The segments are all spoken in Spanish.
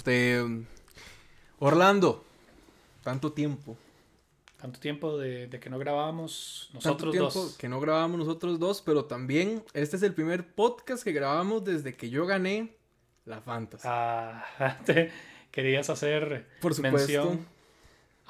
Este, Orlando, tanto tiempo. Tanto tiempo de, de que no grabábamos Tanto nosotros tiempo dos. que no grabamos nosotros dos, pero también este es el primer podcast que grabamos desde que yo gané la Fantasy. Ah, te querías hacer Por supuesto. mención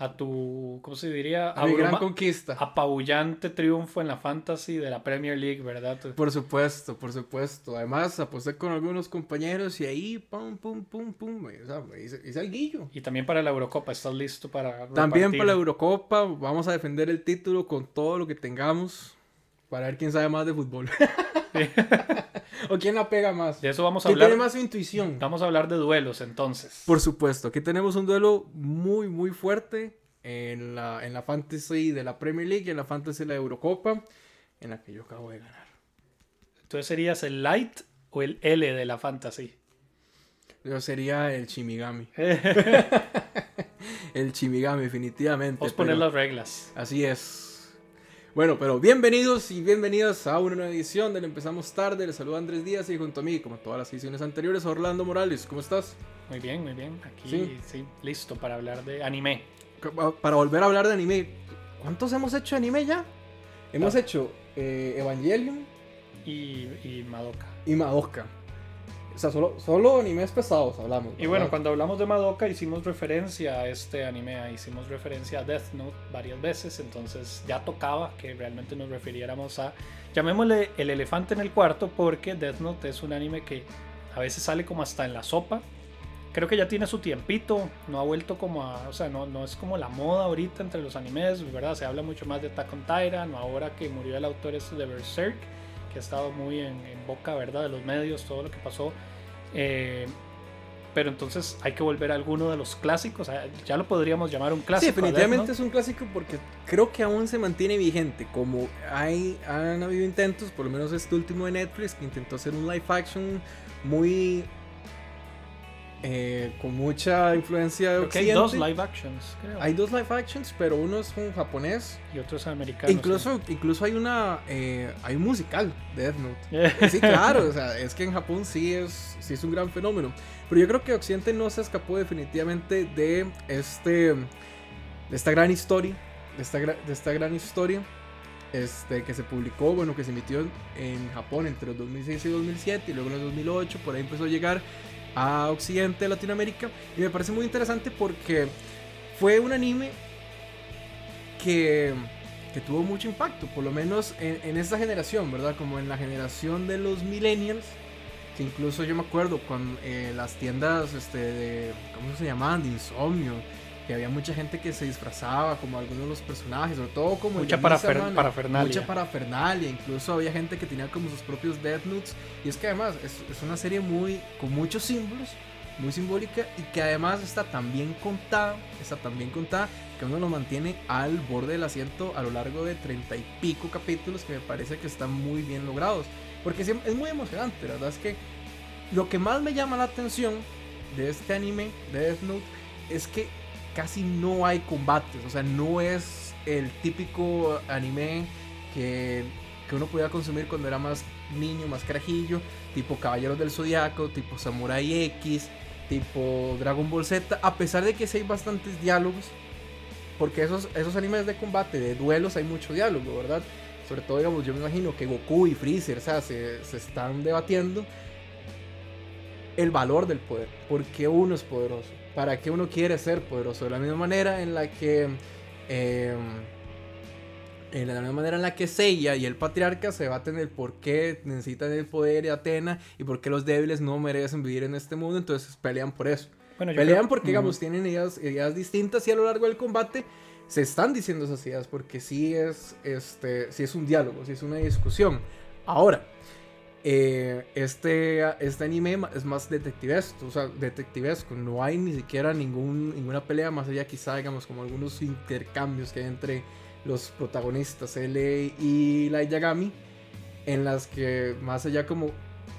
a tu, ¿cómo se diría? A mi gran conquista. apabullante triunfo en la fantasy de la Premier League, ¿verdad? Por supuesto, por supuesto. Además, aposté con algunos compañeros y ahí, pum, pum, pum, pum. O sea, hice, hice el guillo. Y también para la Eurocopa, ¿estás listo para También repartir? para la Eurocopa, vamos a defender el título con todo lo que tengamos. Para ver quién sabe más de fútbol. o quién la pega más. De eso vamos a ¿Quién hablar. tiene más intuición? Vamos a hablar de duelos entonces. Por supuesto, aquí tenemos un duelo muy, muy fuerte en la, en la Fantasy de la Premier League y en la Fantasy de la Eurocopa, en la que yo acabo de ganar. Entonces serías el light o el L de la fantasy. Yo sería el Chimigami. el Chimigami, definitivamente. Vamos a poner las reglas. Así es. Bueno, pero bienvenidos y bienvenidas a una nueva edición del Empezamos Tarde. Les saluda Andrés Díaz y junto a mí, como todas las ediciones anteriores, Orlando Morales. ¿Cómo estás? Muy bien, muy bien. Aquí Sí. sí, listo para hablar de anime. Para volver a hablar de anime, ¿cuántos hemos hecho de anime ya? Hemos Ah. hecho eh, Evangelion Y, y Madoka. y Madoka. O sea, solo, solo animes pesados hablamos. Y bueno, ¿verdad? cuando hablamos de Madoka hicimos referencia a este anime, hicimos referencia a Death Note varias veces, entonces ya tocaba que realmente nos refiriéramos a, llamémosle el elefante en el cuarto, porque Death Note es un anime que a veces sale como hasta en la sopa. Creo que ya tiene su tiempito, no ha vuelto como a, o sea, no, no es como la moda ahorita entre los animes, ¿verdad? Se habla mucho más de Attack on Titan, ahora que murió el autor este de Berserk, que ha estado muy en, en boca, ¿verdad? De los medios, todo lo que pasó. Eh, pero entonces hay que volver a alguno de los clásicos. ah, Ya lo podríamos llamar un Sí, clásico. Death definitivamente es un clásico porque creo que aún se mantiene vigente. Como hay, han habido intentos, por lo menos este último de Netflix, que intentó hacer un live action muy. Eh, con mucha influencia de Creo que hay dos live actions, creo. Hay dos live actions, pero uno es un japonés. y otros americanos. incluso, incluso hay una. eh, hay un musical de Death Note. Sí, claro, o sea, es que en Japón sí es, sí es un gran fenómeno. Pero yo creo que Occidente no se escapó definitivamente de este de esta gran historia, de esta, de esta gran historia este, que se publicó, bueno, que se emitió en, en Japón entre el 2006 y 2007 y luego en el 2008, por ahí empezó a llegar a Occidente, Latinoamérica. Y me parece muy interesante porque fue un anime que, que tuvo mucho impacto, por lo menos en, en esta generación, ¿verdad? Como en la generación de los millennials. Que incluso yo me acuerdo cuando eh, las tiendas este, de, ¿cómo se llamaban? De insomnio. Que había mucha gente que se disfrazaba como algunos de los personajes, sobre todo como Mucha parafer- Man, parafernalia. Mucha parafernalia, incluso había gente que tenía como sus propios Death Notes. Y es que además es, es una serie muy con muchos símbolos, muy simbólica y que además está tan bien contada, está tan bien contada que uno lo mantiene al borde del asiento a lo largo de treinta y pico capítulos que me parece que están muy bien logrados. Porque es muy emocionante, la verdad es que lo que más me llama la atención de este anime, de Death Note, es que casi no hay combates, o sea, no es el típico anime que, que uno podía consumir cuando era más niño, más carajillo, tipo Caballeros del Zodiaco, tipo Samurai X, tipo Dragon Ball Z, a pesar de que sí hay bastantes diálogos, porque esos, esos animes de combate, de duelos, hay mucho diálogo, ¿verdad? Sobre todo, digamos, yo me imagino que Goku y Freezer, o sea, se, se están debatiendo el valor del poder, por qué uno es poderoso, para qué uno quiere ser poderoso, de la misma manera en la que... eh, en la misma manera en la que Seiya y el patriarca se debaten el por qué necesitan el poder de Atena y por qué los débiles no merecen vivir en este mundo, entonces pelean por eso. Bueno, Pelean creo- porque, digamos, tienen ideas, ideas distintas y a lo largo del combate se están diciendo esas ideas porque sí es, este, sí es un diálogo, sí es una discusión. Ahora, eh, este, este anime es más detectivesco, o sea, detectivesco. No hay ni siquiera ninguna pelea más allá, quizá, digamos, como algunos intercambios que hay entre los protagonistas, L y Light Yagami, en las que más allá como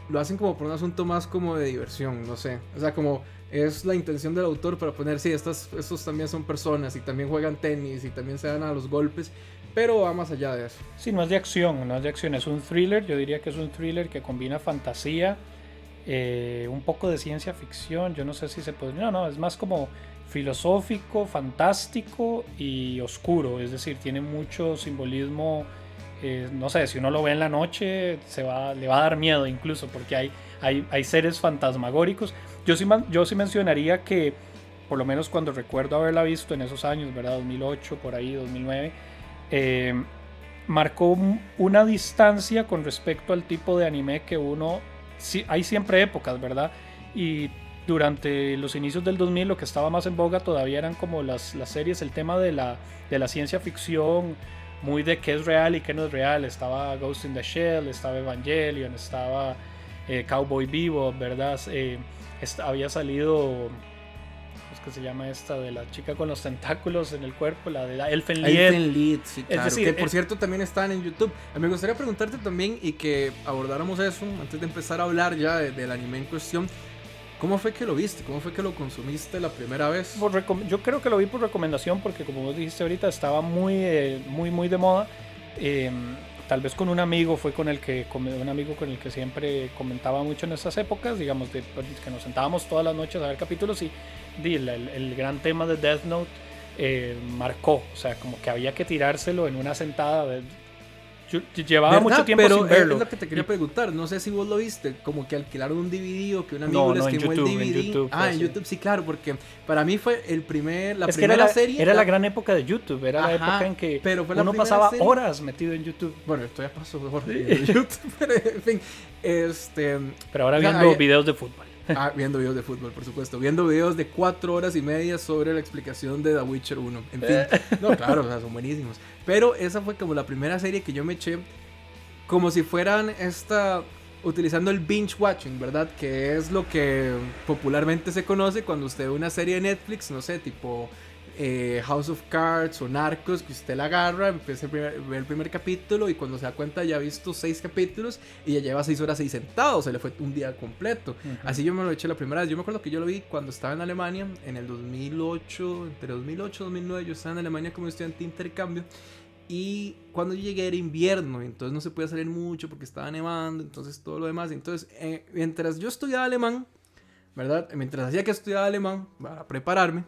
lo hacen como por un asunto más como de diversión, no sé. O sea, como es la intención del autor para poner, sí, estas, estos también son personas y también juegan tenis y también se dan a los golpes, pero va más allá de eso. Sí, no es de acción, no es de acción, es un thriller. Yo diría que es un thriller que combina fantasía eh, un poco de ciencia ficción, yo no sé si se puede, no, no, es más como filosófico, fantástico y oscuro, es decir, tiene mucho simbolismo, eh, no sé, si uno lo ve en la noche se va, le va a dar miedo incluso porque hay, hay, hay seres fantasmagóricos. Yo sí, yo sí mencionaría que, por lo menos cuando recuerdo haberla visto en esos años, ¿verdad? 2008, por ahí, 2009, eh, marcó una distancia con respecto al tipo de anime que uno... Sí, hay siempre épocas, ¿verdad? Y durante los inicios del 2000 lo que estaba más en boga todavía eran como las, series, el tema de la, de la ciencia ficción, muy de qué es real y qué no es real. Estaba Ghost in the Shell, estaba Evangelion, estaba eh, Cowboy Vivo, ¿verdad? Eh, había salido, ¿cómo es que se llama esta? De la chica con los tentáculos en el cuerpo, la de Elfen Lied. Elfen Lied, sí, claro. Es decir, que por eh, cierto también están en YouTube. Me gustaría preguntarte también y que abordáramos eso antes de empezar a hablar ya del anime en cuestión. ¿Cómo fue que lo viste? ¿Cómo fue que lo consumiste la primera vez? yo creo que lo vi por recomendación porque como vos dijiste ahorita estaba muy, eh, muy, muy de moda. Em, tal vez con un amigo fue con el que un amigo con el que siempre comentaba mucho en esas épocas, digamos, de, pues, que nos sentábamos todas las noches a ver capítulos y, el, gran tema de Death Note eh, marcó, o sea, como que había que tirárselo en una sentada. De, llevaba mucho tiempo pero sin verlo. Es lo que te quería preguntar. No sé si vos lo viste. Como que alquilaron un DVD o que un amigo les quemó el DVD. ah, en YouTube sí, claro. Porque para mí fue el primer, la primera era la, serie. Era la gran época de YouTube. Era la época en que pero uno pasaba horas metido en YouTube. Bueno, esto ya pasó mejor en YouTube. pero en fin. Este, pero ahora viendo videos de fútbol. Ah, viendo videos de fútbol, por supuesto. Viendo videos de cuatro horas y media sobre la explicación de The Witcher 1. En fin, no, claro, o sea, son buenísimos. Pero esa fue como la primera serie que yo me eché como si fueran esta utilizando el binge watching, ¿verdad? Que es lo que popularmente se conoce cuando usted ve una serie de Netflix, no sé, tipo eh, House of Cards o Narcos, que usted la agarra, empieza a ver el primer capítulo y cuando se da cuenta ya ha visto seis capítulos y ya lleva seis horas ahí sentado, se le fue un día completo. Así yo me lo eché la primera vez. Yo me acuerdo que yo lo vi cuando estaba en Alemania, en el 2008, entre 2008 y 2009, yo estaba en Alemania como estudiante de intercambio. Y cuando yo llegué era invierno, entonces no se podía salir mucho porque estaba nevando, entonces todo lo demás. Entonces, eh, mientras yo estudiaba alemán, ¿verdad? Mientras hacía que estudiaba alemán para prepararme,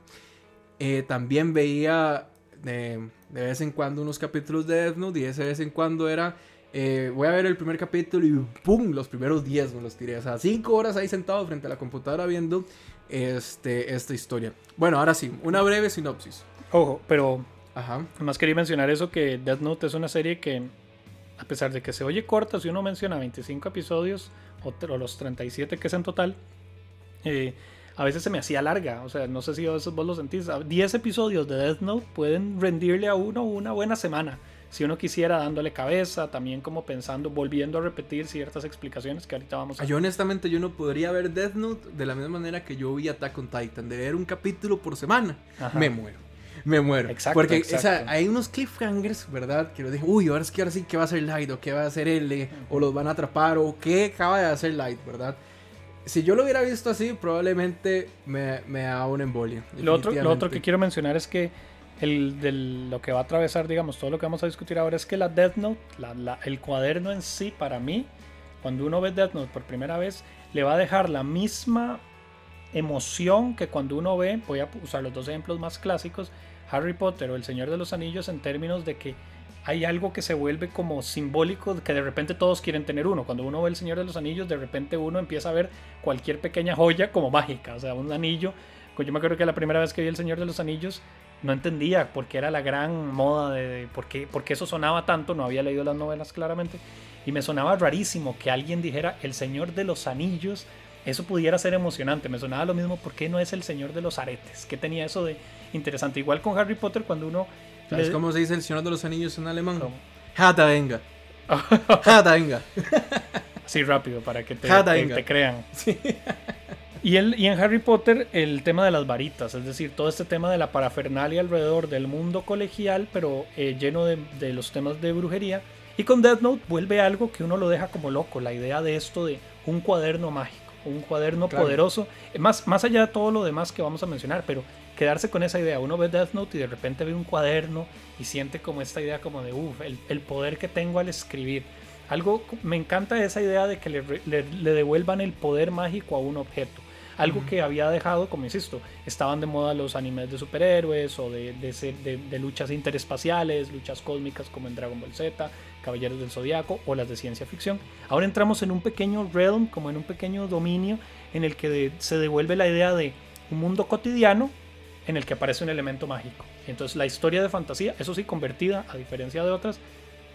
eh, también veía de, de, vez en cuando unos capítulos de Death Note y ese de vez en cuando era, eh, voy a ver el primer capítulo y ¡pum! Los primeros 10 me los tiré. O sea, 5 horas ahí sentado frente a la computadora viendo este, esta historia. Bueno, ahora sí, una breve sinopsis. Ojo, pero Ajá. Además quería mencionar eso que Death Note es una serie que, a pesar de que se oye corta, si uno menciona 25 episodios o, los 37 que es en total, eh, a veces se me hacía larga. O sea, no sé si vos lo sentís. 10 episodios de Death Note pueden rendirle a uno una buena semana. Si uno quisiera dándole cabeza, también como pensando, volviendo a repetir ciertas explicaciones que ahorita vamos a... Yo honestamente yo no podría ver Death Note de la misma manera que yo vi Attack on Titan, de ver un capítulo por semana. Me muero me muero. Exacto, Porque O sea, hay unos cliffhangers, ¿verdad? Que lo dije, uy, ahora es que ahora sí, ¿qué va a hacer Light? ¿O qué va a hacer L? ¿O los van a atrapar? ¿O qué acaba de hacer Light, verdad? Si yo lo hubiera visto así, probablemente me, me da un embolia. Lo otro, lo otro que quiero mencionar es que el, lo que va a atravesar, digamos, todo lo que vamos a discutir ahora es que la Death Note, el cuaderno en sí, para mí, cuando uno ve Death Note por primera vez, le va a dejar la misma emoción que cuando uno ve, voy a usar los dos ejemplos más clásicos, Harry Potter o El Señor de los Anillos en términos de que hay algo que se vuelve como simbólico, que de repente todos quieren tener uno. Cuando uno ve El Señor de los Anillos, de repente uno empieza a ver cualquier pequeña joya como mágica, o sea, un anillo. Pues yo me acuerdo que la primera vez que vi El Señor de los Anillos, no entendía por qué era la gran moda de, qué, por qué eso sonaba tanto, no había leído las novelas claramente, y me sonaba rarísimo que alguien dijera El Señor de los Anillos, eso pudiera ser emocionante, me sonaba lo mismo, ¿por qué no es El Señor de los Aretes? ¿Qué tenía eso de interesante? Igual con Harry Potter, cuando uno ¿Sabes cómo se dice el Señor de los Anillos en alemán? Hata venga. Hata venga. Así rápido, para que te, te, crean. Y, el, y en Harry Potter el tema de las varitas, es decir, todo este tema de la parafernalia alrededor del mundo colegial, pero eh, lleno de, de, los temas de brujería. Y con Death Note vuelve algo que uno lo deja como loco, la idea de esto de un cuaderno mágico, un cuaderno poderoso, más, más allá de todo lo demás que vamos a mencionar, pero quedarse con esa idea. Uno ve Death Note y de repente ve un cuaderno y siente como esta idea como de, uff, el, poder que tengo al escribir. Algo, me encanta esa idea de que le, le devuelvan el poder mágico a un objeto. Algo que había dejado, como insisto, estaban de moda los animes de superhéroes o de, de, de, luchas interespaciales, luchas cósmicas como en Dragon Ball Z, Caballeros del Zodiaco o las de ciencia ficción. Ahora entramos en un pequeño realm, como en un pequeño dominio en el que se devuelve la idea de un mundo cotidiano en el que aparece un elemento mágico. Entonces la historia de fantasía, eso sí, convertida, a diferencia de otras,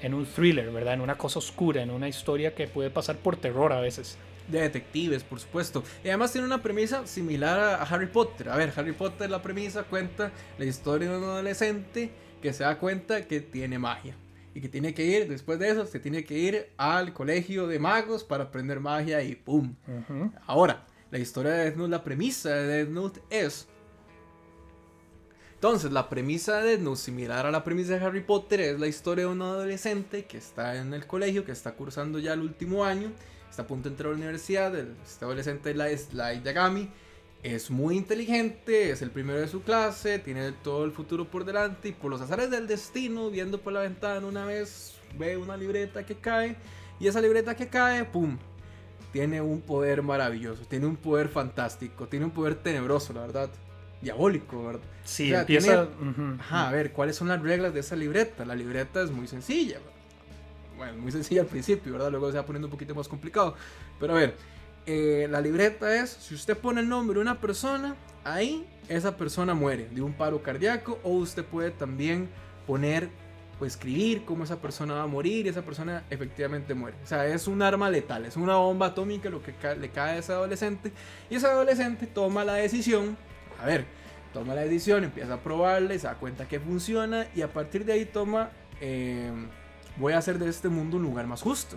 en un thriller, ¿verdad? En una cosa oscura, en una historia que puede pasar por terror a veces de detectives, por supuesto. Y además tiene una premisa similar a, Harry Potter. A ver, Harry Potter, la premisa cuenta la historia de un adolescente que se da cuenta que tiene magia. Y que tiene que ir, después de eso, se tiene que ir al colegio de magos para aprender magia y ¡pum! Ahora, la historia de Death Note, la premisa de Death Note es... Entonces, la premisa de Death similar a la premisa de Harry Potter, es la historia de un adolescente que está en el colegio, que está cursando ya el último año está a punto de entrar a la universidad, este adolescente Light Yagami es muy inteligente, es el primero de su clase, tiene todo el futuro por delante y por los azares del destino, viendo por la ventana una vez, ve una libreta que cae y esa libreta que cae, ¡pum! Tiene un poder maravilloso, tiene un poder fantástico, tiene un poder tenebroso, la verdad. Diabólico, ¿verdad? Sí, empieza... a ver, ¿cuáles son las reglas de esa libreta? La libreta es muy sencilla, ¿verdad? bueno, muy sencilla al principio, ¿verdad? Luego se va poniendo un poquito más complicado. Pero a ver, eh, la libreta es, si usted pone el nombre de una persona, ahí esa persona muere de un paro cardíaco o usted puede también poner o escribir cómo esa persona va a morir y esa persona efectivamente muere. O sea, es un arma letal, es una bomba atómica lo que le cae a ese adolescente y ese adolescente toma la decisión, a ver, toma la decisión, empieza a probarla y se da cuenta que funciona y a partir de ahí toma... Eh, voy a hacer de este mundo un lugar más justo.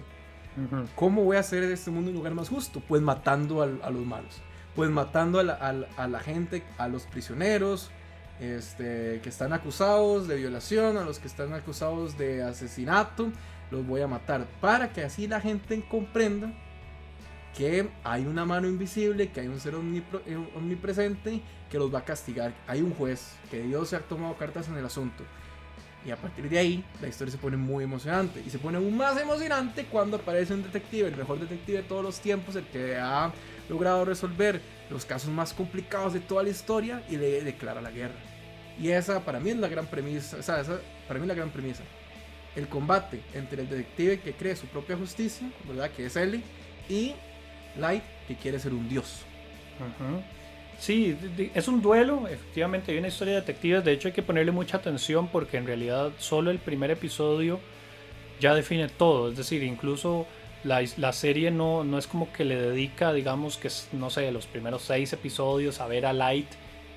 ¿Cómo voy a hacer de este mundo un lugar más justo? Pues matando a, los malos. Pues matando a la, gente, a los prisioneros este, que están acusados de violación, a los que están acusados de asesinato. Los voy a matar para que así la gente comprenda que hay una mano invisible, que hay un ser eh, omnipresente que los va a castigar. Hay un juez, que Dios se ha tomado cartas en el asunto. Y a partir de ahí, la historia se pone muy emocionante. Y se pone aún más emocionante cuando aparece un detective, el mejor detective de todos los tiempos, el que ha logrado resolver los casos más complicados de toda la historia y le declara la guerra. Y esa para mí es la gran premisa, o sea, esa para mí es la gran premisa. El combate entre el detective que cree su propia justicia, ¿verdad? Que es Ellie, y Light que quiere ser un dios. Sí, es un duelo, efectivamente hay una historia de detectives, de hecho hay que ponerle mucha atención porque en realidad solo el primer episodio ya define todo, es decir, incluso la, la serie no, no es como que le dedica, digamos que, no sé, los primeros seis episodios a ver a Light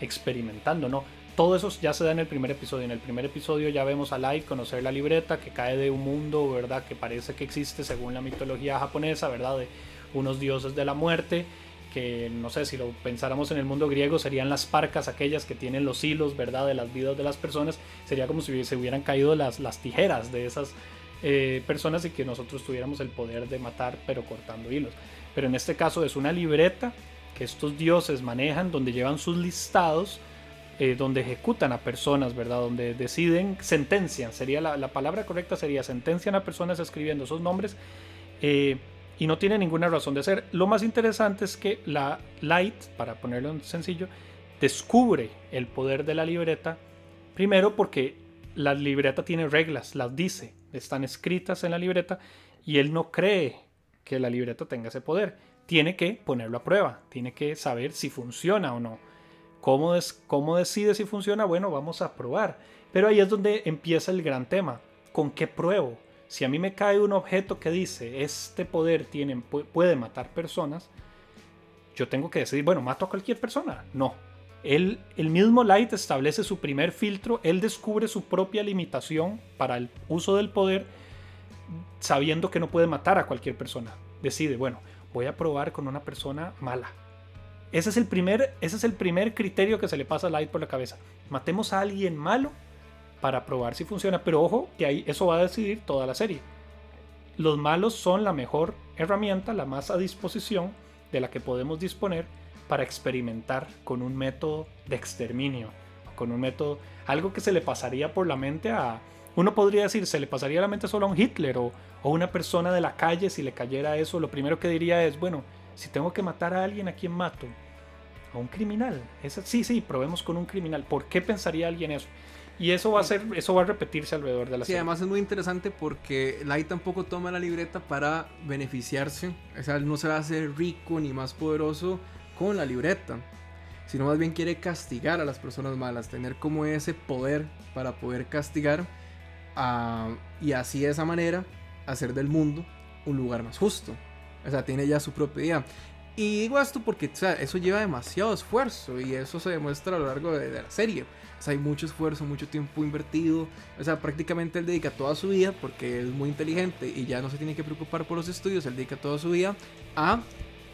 experimentando, no, todo eso ya se da en el primer episodio. En el primer episodio ya vemos a Light conocer la libreta que cae de un mundo, ¿verdad? Que parece que existe según la mitología japonesa, ¿verdad? Unos dioses de la muerte que no sé si lo pensáramos en el mundo griego serían las parcas aquellas que tienen los hilos, ¿verdad? De las vidas de las personas. Sería como si se hubieran caído las, las tijeras de esas eh, personas y que nosotros tuviéramos el poder de matar pero cortando hilos. Pero en este caso es una libreta que estos dioses manejan donde llevan sus listados. Eh, donde ejecutan a personas, ¿verdad? Donde deciden, sentencian, sería la, la palabra correcta sería sentencian a personas escribiendo esos nombres eh, y no tiene ninguna razón de ser. Lo más interesante es que la Light, para ponerlo en sencillo, descubre el poder de la libreta, primero porque la libreta tiene reglas, las dice, están escritas en la libreta y él no cree que la libreta tenga ese poder. Tiene que ponerlo a prueba, tiene que saber si funciona o no. ¿Cómo, ¿Cómo decide si funciona? Bueno, vamos a probar. Pero ahí es donde empieza el gran tema. ¿Con qué pruebo? Si a mí me cae un objeto que dice, este poder tiene, puede matar personas, yo tengo que decidir, bueno, mato a cualquier persona. No. Él, el mismo Light establece su primer filtro, él descubre su propia limitación para el uso del poder, sabiendo que no puede matar a cualquier persona. Decide, bueno, voy a probar con una persona mala. Ese es el primer, ese es el primer criterio que se le pasa a Light por la cabeza. Matemos a alguien malo para probar si funciona. Pero ojo, que ahí eso va a decidir toda la serie. Los malos son la mejor herramienta, la más a disposición de la que podemos disponer para experimentar con un método de exterminio, con un método, algo que se le pasaría por la mente a, uno podría decir, se le pasaría la mente solo a un Hitler o, o una persona de la calle si le cayera eso, lo primero que diría es, bueno, si tengo que matar a alguien, ¿a quién mato? A un criminal. Sí, sí, probemos con un criminal. ¿Por qué pensaría alguien eso? Y eso va a ser, eso va a repetirse alrededor de la Sí, serie. además es muy interesante porque Light tampoco toma la libreta para beneficiarse. O sea, él no se va a hacer rico ni más poderoso con la libreta. Sino más bien quiere castigar a las personas malas. Tener como ese poder para poder castigar. ah, y así de esa manera hacer del mundo un lugar más justo. O sea, tiene ya su propia idea. Y digo esto porque o sea, eso lleva demasiado esfuerzo y eso se demuestra a lo largo de, de la serie. Sea, hay mucho esfuerzo, mucho tiempo invertido. O sea, prácticamente él dedica toda su vida, porque es muy inteligente y ya no se tiene que preocupar por los estudios, él dedica toda su vida a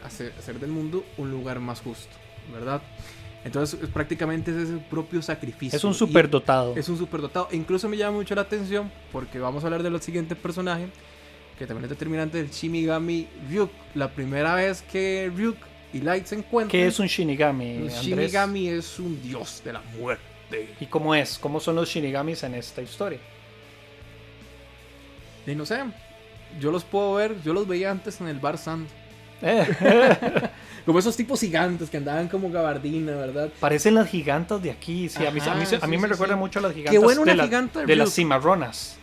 hacer, hacer del mundo un lugar más justo, ¿verdad? Entonces, es prácticamente ese es el propio sacrificio. Es un superdotado. es un superdotado. E incluso me llama mucho la atención porque vamos a hablar del siguiente personaje que también es determinante del Shinigami Ryuk. La primera vez que Ryuk y Light se encuentran. ¿Qué es un Shinigami? un? Shinigami es un dios de la muerte. ¿Y cómo es? ¿Cómo son los Shinigamis en esta historia? Y no sé, yo los puedo ver, yo los veía antes en el bar Sand. Eh, Como esos tipos gigantes que andaban como gabardina, ¿verdad? Parecen las gigantas de aquí. Sí, a mí, a mí, Ajá, a mí sí, me sí, recuerda mucho a las gigantas bueno una de, la- giganta de las cimarronas.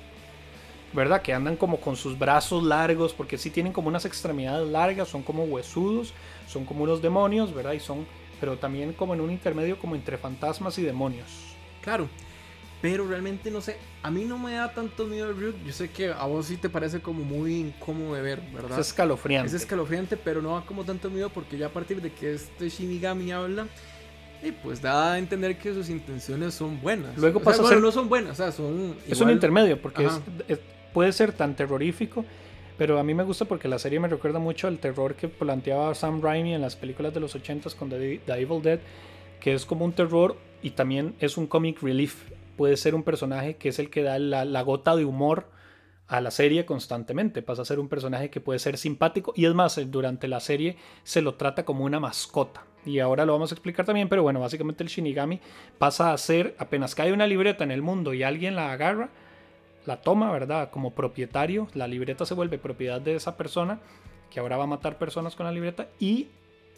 ¿Verdad? Que andan como con sus brazos largos, porque sí tienen como unas extremidades largas, son como huesudos, son como unos demonios, ¿verdad? Y son, pero también como en un intermedio como entre fantasmas y demonios. Claro. Pero realmente no sé, a mí no me da tanto miedo el Ryuk. Yo sé que a vos sí te parece como muy incómodo de ver, ¿verdad? Es escalofriante. Es escalofriante, pero no da como tanto miedo porque ya a partir de que este Shinigami habla, y pues da a entender que sus intenciones son buenas. Luego O sea, pasa a bueno, ser- no son buenas, o sea, son. Es un intermedio, porque es- puede ser tan terrorífico, pero a mí me gusta porque la serie me recuerda mucho al terror que planteaba Sam Raimi en las películas de los 80s con The, The Evil Dead, que es como un terror y también es un comic relief. Puede ser un personaje que es el que da la, la gota de humor a la serie constantemente. Pasa a ser un personaje que puede ser simpático y es más, eh, durante la serie se lo trata como una mascota. Y ahora lo vamos a explicar también, pero bueno, básicamente el Shinigami pasa a ser, apenas cae una libreta en el mundo y alguien la agarra, la toma, ¿verdad? Como propietario, la libreta se vuelve propiedad de esa persona, que ahora va a matar personas con la libreta, y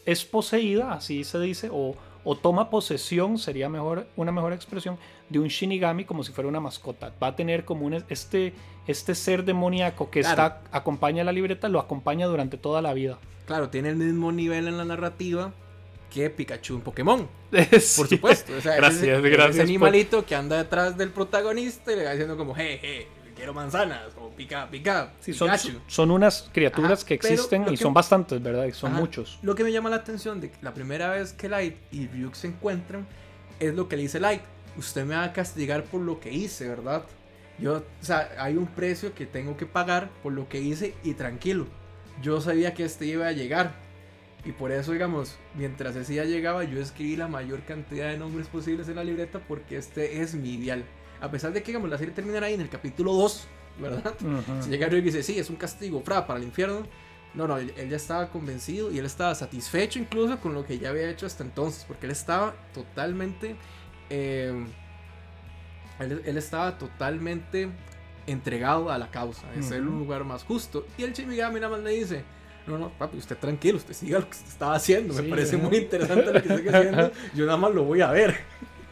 es poseída, así se dice, o, o toma posesión, sería mejor, una mejor expresión, de un Shinigami como si fuera una mascota. Va a tener como un, este, este ser demoníaco que Claro. está, acompaña a la libreta, lo acompaña durante toda la vida. Claro, tiene el mismo nivel en la narrativa que Pikachu en Pokémon. Sí. Por supuesto. O sea, Gracias, ese, ese gracias por- animalito que anda detrás del protagonista y le va diciendo como, hey, hey, quiero manzanas, o pica, pica. Sí, son, unas criaturas Ajá, que existen y son bastantes, ¿verdad? Y son Ajá. muchos. Lo que me llama la atención de que la primera vez que Light y Ryuk se encuentran es lo que le dice Light. Usted me va a castigar por lo que hice, ¿verdad? Yo, o sea, hay un precio que tengo que pagar por lo que hice y tranquilo. Yo sabía que este iba a llegar. Y por eso, digamos, mientras ese día llegaba, yo escribí la mayor cantidad de nombres posibles en la libreta porque este es mi ideal. A pesar de que, digamos, la serie terminará ahí en el capítulo 2, ¿verdad? Ujú. Si llega Ryuk y dice, sí, es un castigo, fra, para el infierno. No, no, él, él ya estaba convencido y él estaba satisfecho incluso con lo que ya había hecho hasta entonces, porque él estaba totalmente... eh, él, él estaba totalmente entregado a la causa, de ser Ujú. un lugar más justo. Y el Shinigami nada más le dice, no, no, papi, usted tranquilo, usted siga lo que usted estaba haciendo, me parece muy interesante lo que está haciendo, yo nada más lo voy a ver.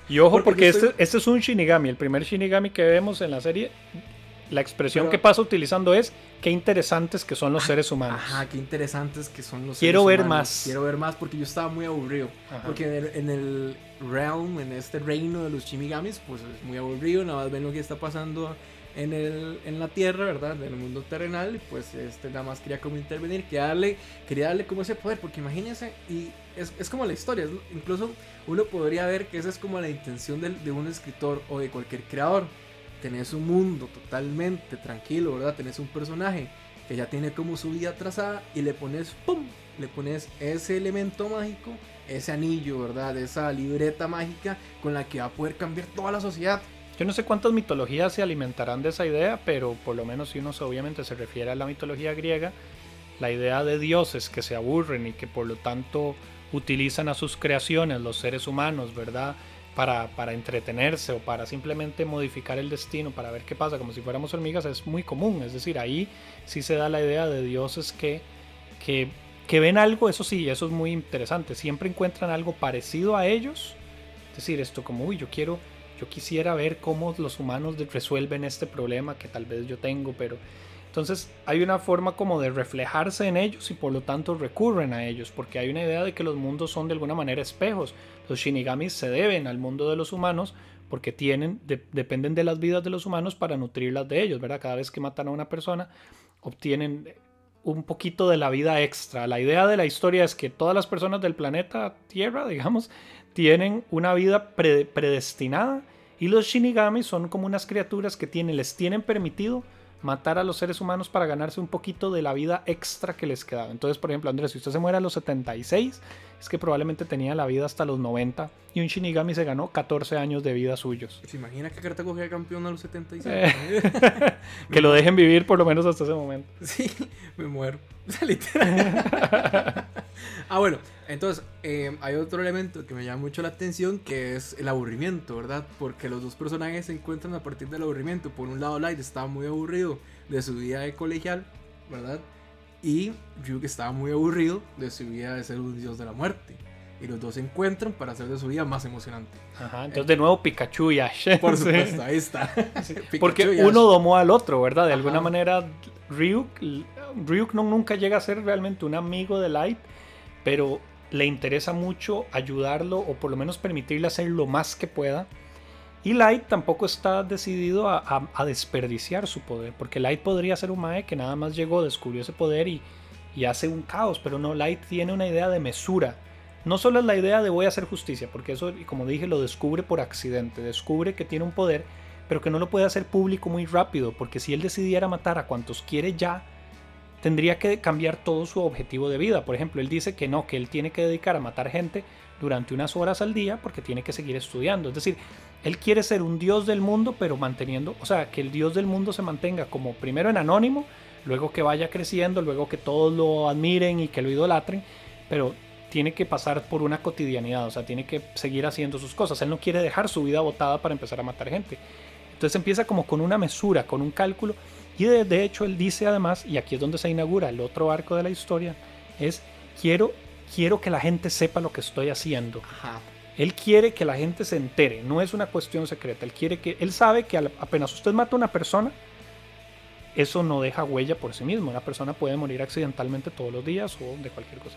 Y ojo, Porque porque, este, este es un Shinigami. El primer Shinigami que vemos en la serie, la expresión Pero- que pasa utilizando es qué interesantes que son los seres humanos. Ajá, qué interesantes que son los Quiero seres ver humanos. más. Quiero ver más porque yo estaba muy aburrido. Ajá. Porque en el, en el realm, en este reino de los Shinigamis, pues es muy aburrido. Nada más ven lo que está pasando en, el, en la tierra, ¿verdad? En el mundo terrenal. Pues este nada más quería como intervenir, quería darle, quería darle como ese poder. Porque imagínense, y es, es como la historia. es- incluso uno podría ver que esa es como la intención del- de un escritor o de cualquier creador. Tenés un mundo totalmente tranquilo, ¿verdad? Tenés un personaje que ya tiene como su vida trazada y le pones, ¡pum! Le pones ese elemento mágico, ese anillo, ¿verdad? Esa libreta mágica con la que va a poder cambiar toda la sociedad. Yo no sé cuántas mitologías se alimentarán de esa idea, pero por lo menos si uno obviamente se refiere a la mitología griega, la idea de dioses que se aburren y que por lo tanto utilizan a sus creaciones, los seres humanos, ¿verdad? para, para entretenerse o para simplemente modificar el destino, para ver qué pasa, como si fuéramos hormigas, es muy común. Es decir, ahí sí se da la idea de dioses que, que, que ven algo, eso sí, eso es muy interesante. Siempre encuentran algo parecido a ellos. Es decir, esto como, uy, yo quiero, yo quisiera ver cómo los humanos resuelven este problema que tal vez yo tengo, pero entonces hay una forma como de reflejarse en ellos y por lo tanto recurren a ellos, porque hay una idea de que los mundos son de alguna manera espejos. Los shinigamis se deben al mundo de los humanos porque tienen, dependen de las vidas de los humanos para nutrirlas de ellos, ¿verdad? Cada vez que matan a una persona obtienen un poquito de la vida extra. La idea de la historia es que todas las personas del planeta Tierra, digamos, tienen una vida predestinada y los shinigamis son como unas criaturas que les tienen permitido matar a los seres humanos para ganarse un poquito de la vida extra que les quedaba. Entonces, por ejemplo, Andrés, si usted se muere a los 76, es que probablemente tenía la vida hasta los 90 y un Shinigami se ganó 14 años de vida suyos. ¿Se imagina que Carta cogía campeón a los 76? Eh, que lo dejen vivir por lo menos hasta ese momento. Sí, me muero. ah, bueno, entonces eh, hay otro elemento que me llama mucho la atención que es el aburrimiento, ¿verdad? Porque los dos personajes se encuentran a partir del aburrimiento. Por un lado, Light estaba muy aburrido de su vida de colegial, ¿verdad? Y Ryuk estaba muy aburrido de su vida de ser un dios de la muerte. Y los dos se encuentran para hacer de su vida más emocionante. Ajá, entonces de nuevo Pikachu y Ash. Por supuesto, ahí está. Porque uno domó al otro, ¿verdad? De alguna manera, Ryuk, Ryuk no, nunca llega a ser realmente un amigo de Light, pero le interesa mucho ayudarlo o por lo menos permitirle hacer lo más que pueda. Y Light tampoco está decidido a, desperdiciar su poder, porque Light podría ser un Mae que nada más llegó, descubrió ese poder y, y hace un caos, pero no, Light tiene una idea de mesura. No solo es la idea de voy a hacer justicia, porque eso, como dije, lo descubre por accidente, descubre que tiene un poder, pero que no lo puede hacer público muy rápido, porque si él decidiera matar a cuantos quiere ya, tendría que cambiar todo su objetivo de vida. Por ejemplo, él dice que no, que él tiene que dedicar a matar gente durante unas horas al día porque tiene que seguir estudiando. Es decir, él quiere ser un dios del mundo, pero manteniendo, o sea, que el dios del mundo se mantenga como primero en anónimo, luego que vaya creciendo, luego que todos lo admiren y que lo idolatren, pero tiene que pasar por una cotidianidad, o sea, tiene que seguir haciendo sus cosas. Él no quiere dejar su vida botada para empezar a matar gente. Entonces empieza como con una mesura, con un cálculo y de, hecho él dice además, y aquí es donde se inaugura el otro arco de la historia, es quiero, quiero que la gente sepa lo que estoy haciendo. Él quiere que la gente se entere, no es una cuestión secreta. Él quiere que, él sabe que apenas usted mata a una persona, eso no deja huella por sí mismo. Una persona puede morir accidentalmente todos los días o de cualquier cosa.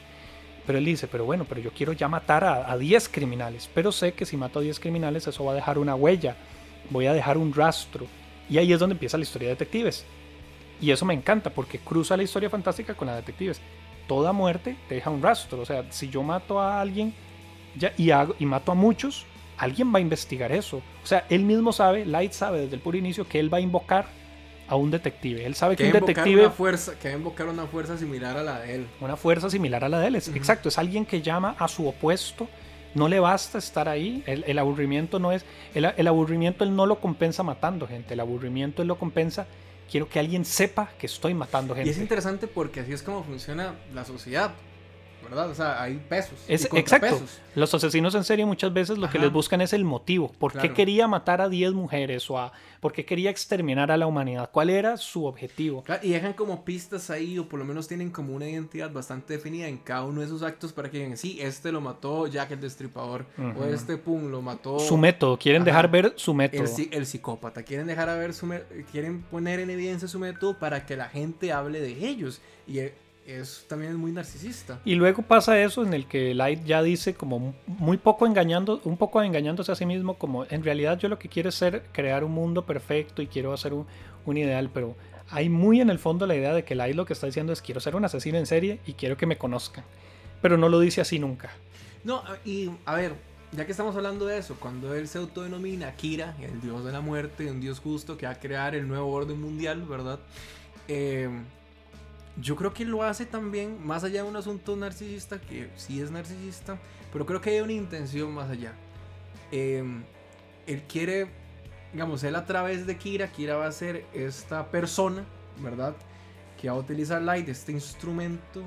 Pero él dice, pero bueno, pero yo quiero ya matar a, a 10 criminales. Pero sé que si mato a 10 criminales eso va a dejar una huella. Voy a dejar un rastro. Y ahí es donde empieza la historia de detectives. Y eso me encanta porque cruza la historia fantástica con la de detectives. Toda muerte deja un rastro. O sea, si yo mato a alguien ya, y, hago, y mato a muchos, alguien va a investigar eso. O sea, él mismo sabe, Light sabe desde el puro inicio que él va a invocar a un detective. Él sabe que, un detective. Una fuerza, que va a invocar una fuerza similar a la de él. Una fuerza similar a la de él. Exacto, es alguien que llama a su opuesto no le basta estar ahí. El, aburrimiento no es. El, aburrimiento él no lo compensa matando gente. El aburrimiento él lo compensa. Quiero que alguien sepa que estoy matando gente. Y es interesante porque así es como funciona la sociedad. ¿Verdad? O sea, hay pesos. Es, exacto. Los asesinos en serie muchas veces lo que les buscan es el motivo. ¿Por qué quería matar a 10 mujeres? ¿O a, por qué quería exterminar a la humanidad? ¿Cuál era su objetivo? y dejan como pistas ahí, o por lo menos tienen como una identidad bastante definida en cada uno de esos actos para que digan, sí, este lo mató Jack el Destripador, o este, pum, lo mató... Su método, quieren dejar ver su método. El, el, psicópata, quieren dejar a ver su quieren poner en evidencia su método para que la gente hable de ellos. Y es también muy narcisista. Y luego pasa eso en el que Light ya dice como muy poco engañando, un poco engañándose a sí mismo, como en realidad yo lo que quiero es ser crear un mundo perfecto y quiero hacer un, un ideal, pero hay muy en el fondo la idea de que Light lo que está diciendo es quiero ser un asesino en serie y quiero que me conozcan, pero no lo dice así nunca. No, y a ver, ya que estamos hablando de eso, cuando él se autodenomina Kira, el dios de la muerte, un dios justo que va a crear el nuevo orden mundial, ¿verdad? Eh, yo creo que lo hace también, más allá de un asunto narcisista, que sí es narcisista, pero creo que hay una intención más allá. Em, él quiere, digamos, él a través de Kira, Kira va a ser esta persona, ¿verdad? Que va a utilizar Light, este instrumento,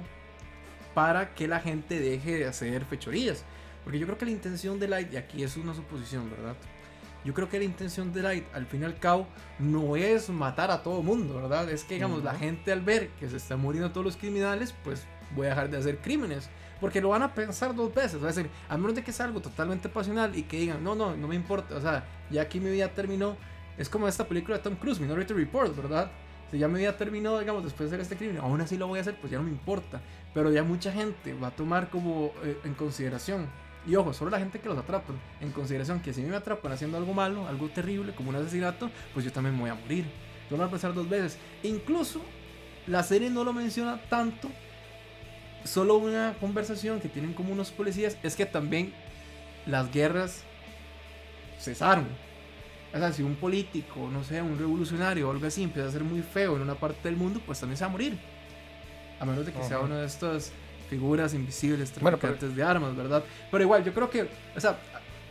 para que la gente deje de hacer fechorías. Porque yo creo que la intención de Light, y aquí es una suposición, ¿verdad? Yo creo que la intención de Light, al fin y al cabo, no es matar a todo mundo, ¿verdad? Es que, digamos, la gente al ver que se están muriendo todos los criminales, pues voy a dejar de hacer crímenes. Porque lo van a pensar dos veces. Va a decir, a menos de que sea algo totalmente pasional y que digan, no, no, no me importa. O sea, ya aquí mi vida terminó. Es como esta película de Tom Cruise, Minority Report, ¿verdad? Si ya mi vida terminó, digamos, después de hacer este crimen, aún así lo voy a hacer, pues ya no me importa. Pero ya mucha gente va a tomar como eh, en consideración y ojo, solo la gente que los atrapa en consideración que si me atrapan haciendo algo malo, algo terrible, como un asesinato, pues yo también me voy a morir. Yo voy a pensar dos veces. incluso la serie no lo menciona tanto. Solo una conversación que tienen como unos policías es que también las guerras cesaron. O sea, si un político, no sé, un revolucionario o algo así empieza a ser muy feo en una parte del mundo, pues también se va a morir. A menos de que sea uno de estos figuras invisibles, traficantes de armas, ¿verdad? Pero igual, yo creo que, o sea,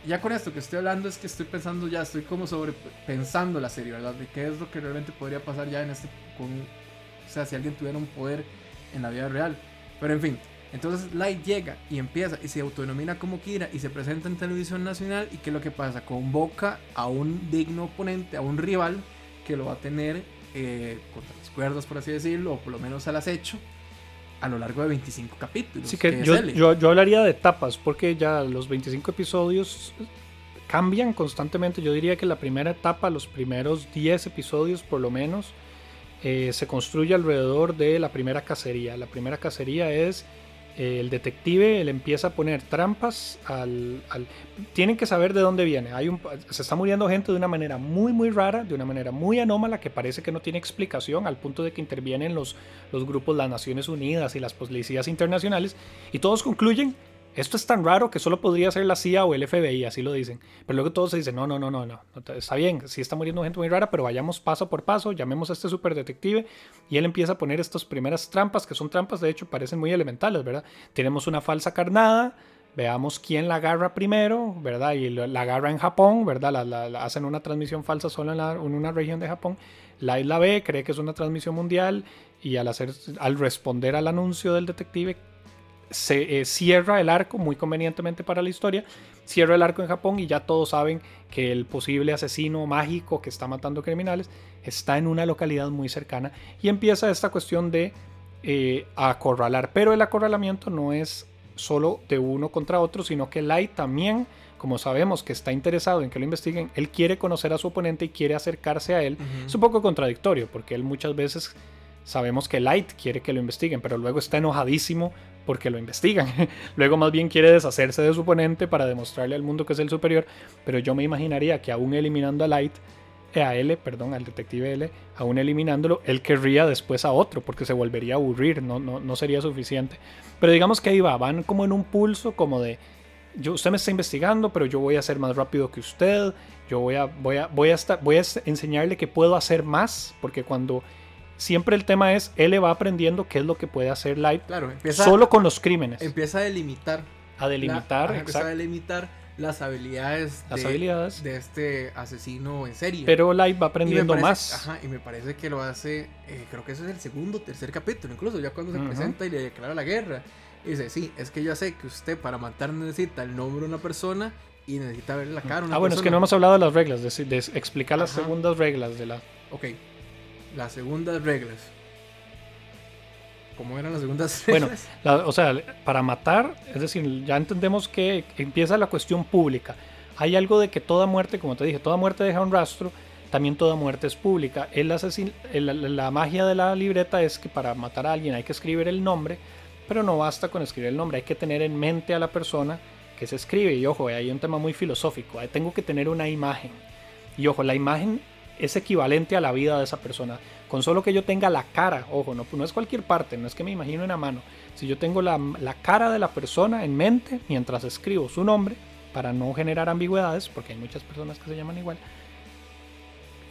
ya con esto que estoy hablando es que estoy pensando ya, estoy como sobre pensando la serie, ¿verdad? De qué es lo que realmente podría pasar ya en este, con, o sea, si alguien tuviera un poder en la vida real. Pero en fin, entonces Light llega y empieza y se autodenomina como Kira y se presenta en televisión nacional y ¿qué es lo que pasa? Convoca a un digno oponente, a un rival que lo va a tener eh, contra las cuerdas, por así decirlo, o por lo menos al acecho a lo largo de 25 capítulos. Sí, que, yo, yo, hablaría de etapas, porque ya los 25 episodios cambian constantemente. Yo diría que la primera etapa, los primeros 10 episodios por lo menos, eh, se construye alrededor de la primera cacería. La primera cacería es el detective le empieza a poner trampas Tienen que saber de dónde viene. Hay un, se está muriendo gente de una manera muy, muy rara, de una manera muy anómala, que parece que no tiene explicación, al punto de que intervienen los, los grupos, las Naciones Unidas y las policías internacionales, y todos concluyen esto es tan raro que solo podría ser la CIA o el FBI, así lo dicen. Pero luego todos se dicen, no, no, no, no, no, está bien, sí está muriendo gente muy rara, pero vayamos paso por paso, llamemos a este super detective y él empieza a poner estas primeras trampas, que son trampas, de hecho, parecen muy elementales, ¿verdad? Tenemos una falsa carnada, veamos quién la agarra primero, ¿verdad? Y la agarra en Japón, ¿verdad? La, hacen una transmisión falsa solo en, en, una región de Japón. La isla B cree que es una transmisión mundial y al, hacer, al responder al anuncio del detective se eh, cierra el arco muy convenientemente para la historia, cierra el arco en Japón y ya todos saben que el posible asesino mágico que está matando criminales está en una localidad muy cercana y empieza esta cuestión de eh, acorralar, pero el acorralamiento no es solo de uno contra otro, sino que Light también, como sabemos que está interesado en que lo investiguen, él quiere conocer a su oponente y quiere acercarse a él. Es un poco contradictorio porque él muchas veces sabemos que Light quiere que lo investiguen, pero luego está enojadísimo porque lo investigan. Luego más bien quiere deshacerse de su oponente para demostrarle al mundo que es el superior, pero yo me imaginaría que aún eliminando a Light, eh, a L, perdón, al detective L, aún eliminándolo, él querría después a otro, porque se volvería a aburrir, no, no, no sería suficiente. Pero digamos que ahí va, van como en un pulso como de, yo, usted me está investigando, pero yo voy a ser más rápido que usted, yo voy a, voy a, voy a, estar, voy a enseñarle que puedo hacer más, porque cuando siempre el tema es, él le va aprendiendo qué es lo que puede hacer Light claro, solo con los crímenes. Empieza a delimitar. A delimitar, Empieza a delimitar las habilidades, las de, habilidades de este asesino en serie. Pero Light va aprendiendo más. Ajá, y me parece que lo hace, eh, creo que ese es el segundo tercer capítulo, incluso ya cuando se presenta y le declara la guerra. Y dice, sí, es que yo sé que usted para matar necesita el nombre de una persona y necesita ver la cara de una Ah, bueno, es que no hemos hablado de las reglas, de, explicar las segundas reglas de la... Ok, las segundas reglas. ¿Cómo eran las segundas reglas? Bueno, o sea, para matar, es decir, ya entendemos que empieza la cuestión pública. Hay algo de que toda muerte, como te dije, toda muerte deja un rastro, también toda muerte es pública. El asesin la magia de la libreta es que para matar a alguien hay que escribir el nombre, pero no basta con escribir el nombre, hay que tener en mente a la persona que se escribe. Y ojo, hay un tema muy filosófico, tengo que tener una imagen. Y ojo, la imagen es equivalente a la vida de esa persona. Con solo que yo tenga la cara, ojo, no, no es cualquier parte, no es que me imagino una mano. Si yo tengo la, la, cara de la persona en mente mientras escribo su nombre, para no generar ambigüedades, porque hay muchas personas que se llaman igual,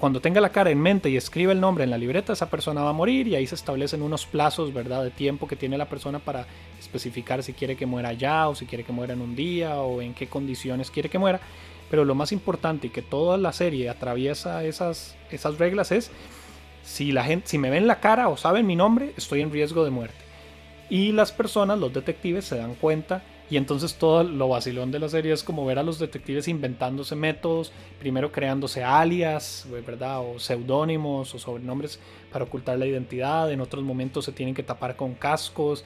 cuando tenga la cara en mente y escribe el nombre en la libreta, esa persona va a morir y ahí se establecen unos plazos, ¿verdad?, de tiempo que tiene la persona para especificar si quiere que muera ya o si quiere que muera en un día o en qué condiciones quiere que muera. Pero lo más importante y que toda la serie atraviesa esas, esas reglas es si la gente, si me ven la cara o saben mi nombre, estoy en riesgo de muerte. Y las personas, los detectives, se dan cuenta Y entonces todo lo vacilón de la serie es como ver a los detectives inventándose métodos, primero creándose alias, ¿verdad? O seudónimos o sobrenombres para ocultar la identidad, en otros momentos se tienen que tapar con cascos.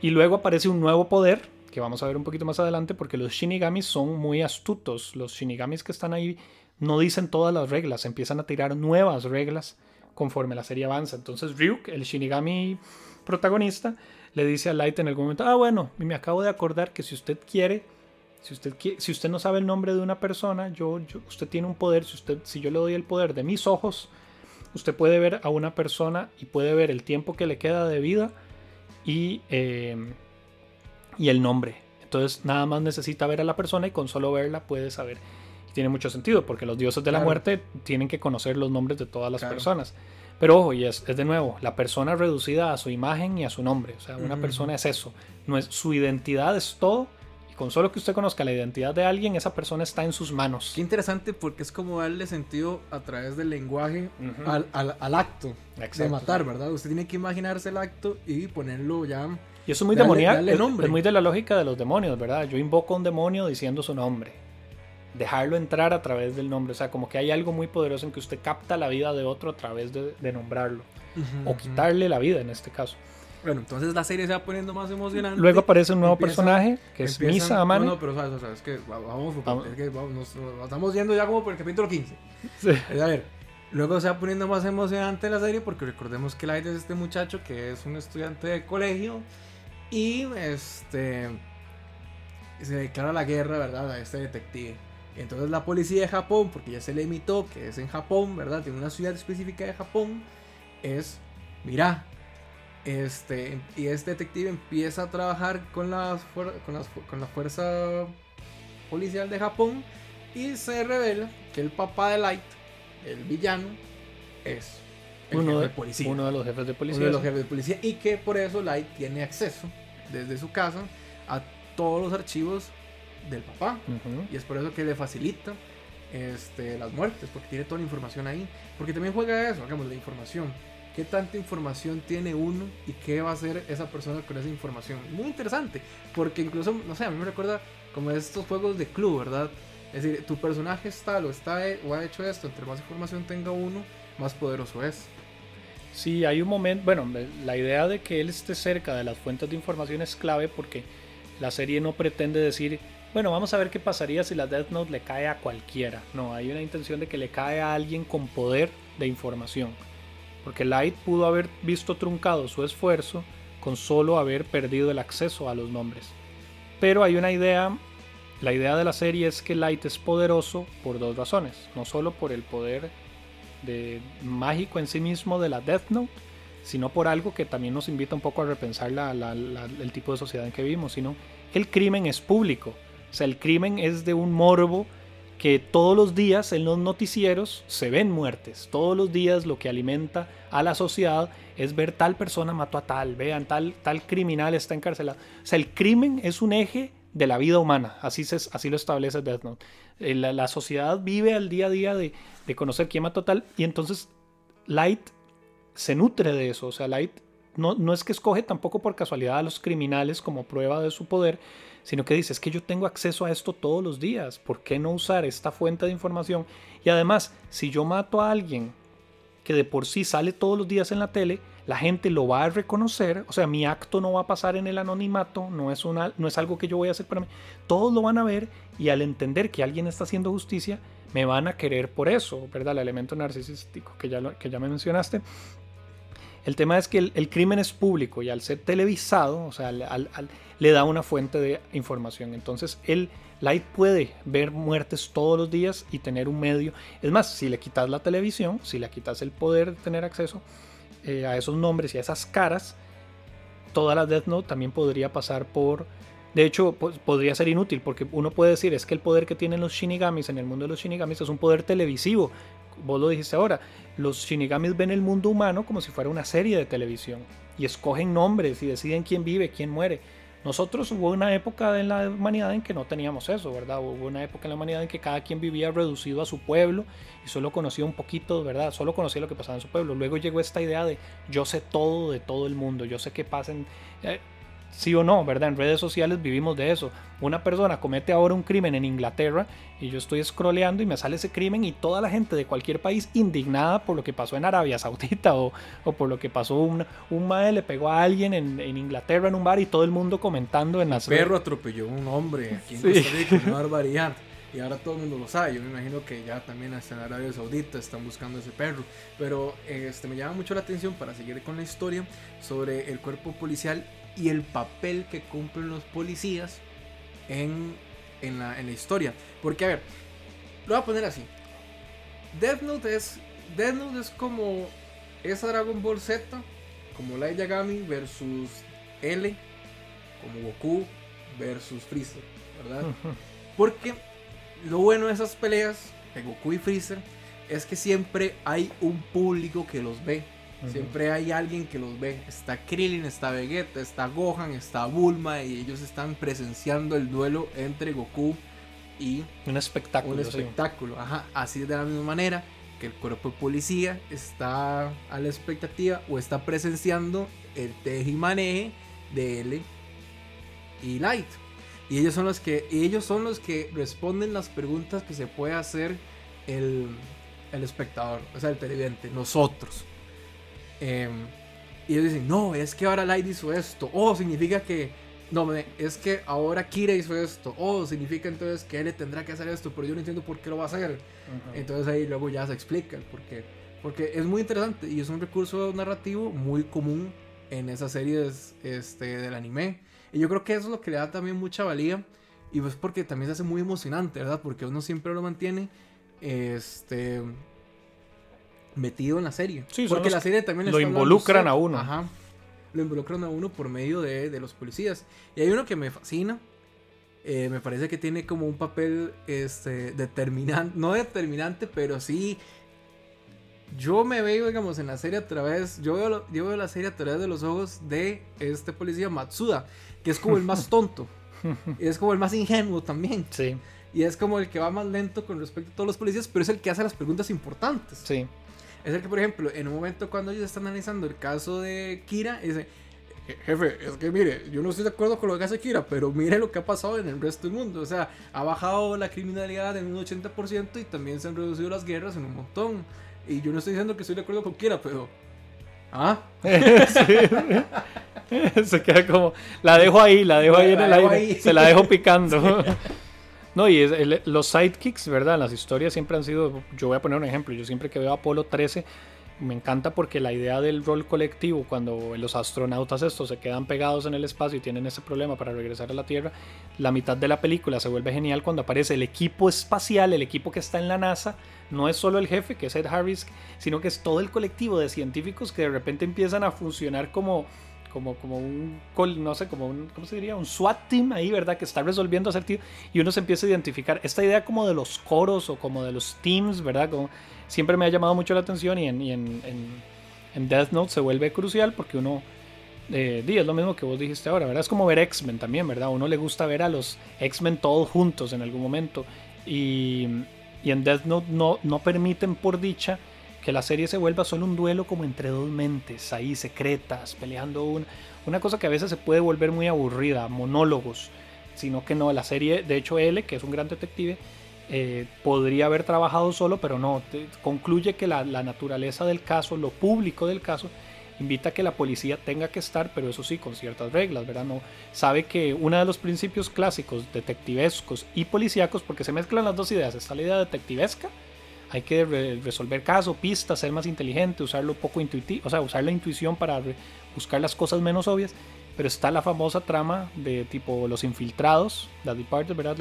Y luego aparece un nuevo poder, que vamos a ver un poquito más adelante, porque los shinigamis son muy astutos. Los shinigamis que están ahí no dicen todas las reglas, empiezan a tirar nuevas reglas conforme la serie avanza. Entonces Ryuk, el shinigami protagonista, le dice a Light en algún momento, ah, bueno, me acabo de acordar que si usted quiere, si usted, quiere, si usted no sabe el nombre de una persona, yo, usted tiene un poder, si, usted, si yo le doy el poder de mis ojos, usted puede ver a una persona y puede ver el tiempo que le queda de vida y, em, y el nombre. Entonces nada más necesita ver a la persona y con solo verla puede saber. Y tiene mucho sentido porque los dioses de la muerte tienen que conocer los nombres de todas las personas. Pero ojo, y es, de nuevo, la persona reducida a su imagen y a su nombre. O sea, una persona es eso. No es, su identidad es todo. Y con solo que usted conozca la identidad de alguien, esa persona está en sus manos. Qué interesante porque es como darle sentido a través del lenguaje al, al, acto de matar, ¿verdad? Usted tiene que imaginarse el acto y ponerlo ya. Y eso es muy demoníaco. es muy de la lógica de los demonios, ¿verdad? Yo invoco a un demonio diciendo su nombre dejarlo entrar a través del nombre. O sea, como que hay algo muy poderoso en que usted capta la vida de otro a través de, nombrarlo. o quitarle la vida en este caso. Bueno, entonces la serie se va poniendo más emocionante. Luego aparece un nuevo personaje que es Misa Amane. No, no, pero sabes, sabes, es que vamos, Es que vamos nos, estamos yendo ya como por el capítulo 15. Sí. a ver, luego se va poniendo más emocionante la serie porque recordemos que Light es este muchacho que es un estudiante de colegio y este se declara la guerra, ¿verdad? A este detective. Entonces la policía de Japón, porque ya se le imitó que es en Japón, ¿verdad? Tiene una ciudad específica de Japón, es, mira, este, y este detective empieza a trabajar con, las, con, las, con la fuerza policial de Japón y se revela que el papá de Light, el villano, es uno, de, policía. uno de los jefes de policía. Uno de los jefes de policía y que por eso Light tiene acceso desde su casa a todos los archivos del papá. Y es por eso que le facilita este, las muertes, porque tiene toda la información ahí. Porque también juega eso, hagamos la información. ¿Qué tanta información tiene uno y qué va a hacer esa persona con esa información? Muy interesante, porque incluso, no sé, a mí me recuerda como estos juegos de club, ¿verdad? Es decir, tu personaje está, lo está o ha hecho esto, entre más información tenga uno, más poderoso es. Sí, hay un momento, bueno, la idea de que él esté cerca de las fuentes de información es clave porque la serie no pretende decir bueno, vamos a ver qué pasaría si la Death Note le cae a cualquiera. No, hay una intención de que le cae a alguien con poder de información. Porque Light pudo haber visto truncado su esfuerzo con solo haber perdido el acceso a los nombres. Pero hay una idea, la idea de la serie es que Light es poderoso por dos razones. No solo por el poder de, mágico en sí mismo de la Death Note, sino por algo que también nos invita un poco a repensar el tipo de sociedad en que vivimos, sino el crimen es público o sea, el crimen es de un morbo que todos los días en los noticieros se ven muertes. Todos los días lo que alimenta a la sociedad es ver tal persona mató a tal, vean, tal, tal criminal está encarcelado. O sea, el crimen es un eje de la vida humana, así, así lo establece Death Note. Eh, la, sociedad vive al día a día de, conocer quién mató tal y entonces Light se nutre de eso. O sea, Light no, no es que escoge tampoco por casualidad a los criminales como prueba de su poder, sino que dice, es que yo tengo acceso a esto todos los días, ¿por qué no usar esta fuente de información? Y además, si yo mato a alguien que de por sí sale todos los días en la tele, la gente lo va a reconocer, o sea, mi acto no va a pasar en el anonimato, no es, una, no es algo que yo voy a hacer para mí, todos lo van a ver y al entender que alguien está haciendo justicia, me van a querer por eso, ¿verdad? El elemento narcisístico que ya, que ya me mencionaste, el tema es que el, crimen es público y al ser televisado, o sea, le da una fuente de información. Entonces, el Light puede ver muertes todos los días y tener un medio. Es más, si le quitas la televisión, si le quitas el poder de tener acceso eh, a esos nombres y a esas caras, toda la Death Note también podría pasar por de hecho, podría ser inútil porque uno puede decir es que el poder que tienen los shinigamis en el mundo de los shinigamis es un poder televisivo. Vos lo dijiste ahora, los shinigamis ven el mundo humano como si fuera una serie de televisión y escogen nombres y deciden quién vive, quién muere. Nosotros hubo una época en la humanidad en que no teníamos eso, ¿verdad? Hubo una época en la humanidad en que cada quien vivía reducido a su pueblo y solo conocía un poquito, ¿verdad? Solo conocía lo que pasaba en su pueblo. Luego llegó esta idea de yo sé todo de todo el mundo, yo sé qué pasa en... Eh, sí o no, ¿verdad? En redes sociales vivimos de eso. Una persona comete ahora un crimen en Inglaterra y yo estoy scrolleando y me sale ese crimen y toda la gente de cualquier país indignada por lo que pasó en Arabia Saudita o, o por lo que pasó un, un madre le pegó a alguien en, en, Inglaterra en un bar y todo el mundo comentando en las redes. perro atropelló a un hombre aquí en Costa Rica, una barbaridad. Y ahora todo el mundo lo sabe. Yo me imagino que ya también hasta en Arabia Saudita están buscando ese perro. Pero este, me llama mucho la atención para seguir con la historia sobre el cuerpo policial y el papel que cumplen los policías en, en, la, en la historia. Porque, a ver, lo voy a poner así. Death Note es, Death Note es como esa Dragon Ball Z, como Light Yagami versus L, como Goku versus Freezer, ¿verdad? Porque lo bueno de esas peleas de Goku y Freezer es que siempre hay un público que los ve. Siempre hay alguien que los ve. Está Krillin, está Vegeta, está Gohan, está Bulma y ellos están presenciando el duelo entre Goku y un espectáculo. Un espectáculo, ajá. Así de la misma manera que el cuerpo de policía está a la expectativa o está presenciando el teje y maneje de L y Light. Y ellos son los que, ellos son los que responden las preguntas que se puede hacer el, el espectador, o sea, el televidente, nosotros. Em, y ellos dicen, no, es que ahora Light hizo esto. O significa que, no, es que ahora Kira hizo esto. O significa entonces que él tendrá que hacer esto, pero yo no entiendo por qué lo va a hacer. Entonces ahí luego ya se explica el por qué. Porque es muy interesante y es un recurso narrativo muy común en esas series este, del anime. Y yo creo que eso es lo que le da también mucha valía. Y pues porque también se hace muy emocionante, ¿verdad? Porque uno siempre lo mantiene este metido en la serie. porque la serie también lo involucran a uno. Ajá. Lo involucran a uno por medio de, de los policías. Y hay uno que me fascina. Eh, me parece que tiene como un papel este, determinante, no determinante, pero sí yo me veo, digamos, en la serie a través, yo veo, yo veo la serie a través de los ojos de este policía Matsuda, que es como el más tonto. y es como el más ingenuo también. Sí. Y es como el que va más lento con respecto a todos los policías, pero es el que hace las preguntas importantes. Sí. Es el que, por ejemplo, en un momento cuando ellos están analizando el caso de Kira, dice, jefe, es que mire, yo no estoy de acuerdo con lo que hace Kira, pero mire lo que ha pasado en el resto del mundo. O sea, ha bajado la criminalidad en un 80% y también se han reducido las guerras en un montón. Y yo no estoy diciendo que estoy de acuerdo con Kira, pero... ¿Ah? Se queda como. La dejo ahí, la dejo ahí en el aire. Se la dejo picando. no, y los sidekicks, ¿verdad? Las historias siempre han sido. Yo voy a poner un ejemplo. Yo siempre que veo Apolo 13 me encanta porque la idea del rol colectivo, cuando los astronautas estos se quedan pegados en el espacio y tienen ese problema para regresar a la Tierra, la mitad de la película se vuelve genial cuando aparece el equipo espacial, el equipo que está en la NASA, no es solo el jefe, que es Ed Harris, sino que es todo el colectivo de científicos que de repente empiezan a funcionar como como, como un, no sé, como un, ¿cómo se diría? Un SWAT team ahí, ¿verdad? Que está resolviendo acertijos y uno se empieza a identificar. Esta idea como de los coros o como de los teams, ¿verdad? Como, siempre me ha llamado mucho la atención y en, en, Death Note se vuelve crucial porque uno, eh, es lo mismo que vos dijiste ahora, ¿verdad? Es como ver X-Men también, ¿verdad? Uno le gusta ver a los X-Men todos juntos en algún momento y, y en Death Note no, no permiten por dicha que la serie se vuelva solo un duelo como entre dos mentes, ahí secretas, peleando una, una cosa que a veces se puede volver muy aburrida, monólogos, sino que no, la serie, de hecho L, que es un gran detective, eh, podría haber trabajado solo, pero no, concluye que la, naturaleza del caso, lo público del caso, invita a que la policía tenga que estar, pero eso sí, con ciertas reglas, ¿verdad? No, sabe que uno de los principios clásicos detectivescos y policíacos, porque se mezclan las dos ideas, está la idea detectivesca, hay que resolver casos, pistas, ser más inteligente, usarlo poco intuitivo, o sea, usar la intuición para buscar las cosas menos obvias, pero está la famosa trama de tipo los infiltrados, la Departed, ¿verdad?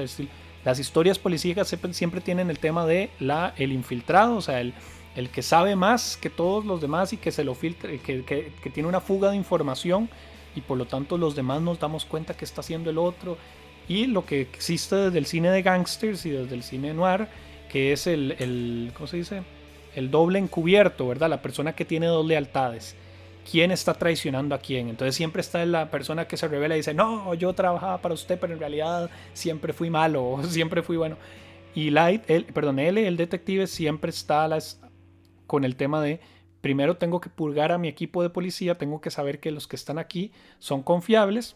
Las historias policíacas siempre, tienen el tema de la, el infiltrado, o sea, el, el que sabe más que todos los demás y que se lo filtra, que, que, que, tiene una fuga de información y por lo tanto los demás nos damos cuenta que está haciendo el otro. Y lo que existe desde el cine de gangsters y desde el cine noir, que es el, el ¿cómo se dice? El doble encubierto, ¿verdad? La persona que tiene dos lealtades quién está traicionando a quién. Entonces siempre está la persona que se revela y dice, no, yo trabajaba para usted, pero en realidad siempre fui malo, siempre fui bueno. Y Light, el, perdón, él, el detective, siempre está con el tema de, primero tengo que purgar a mi equipo de policía, tengo que saber que los que están aquí son confiables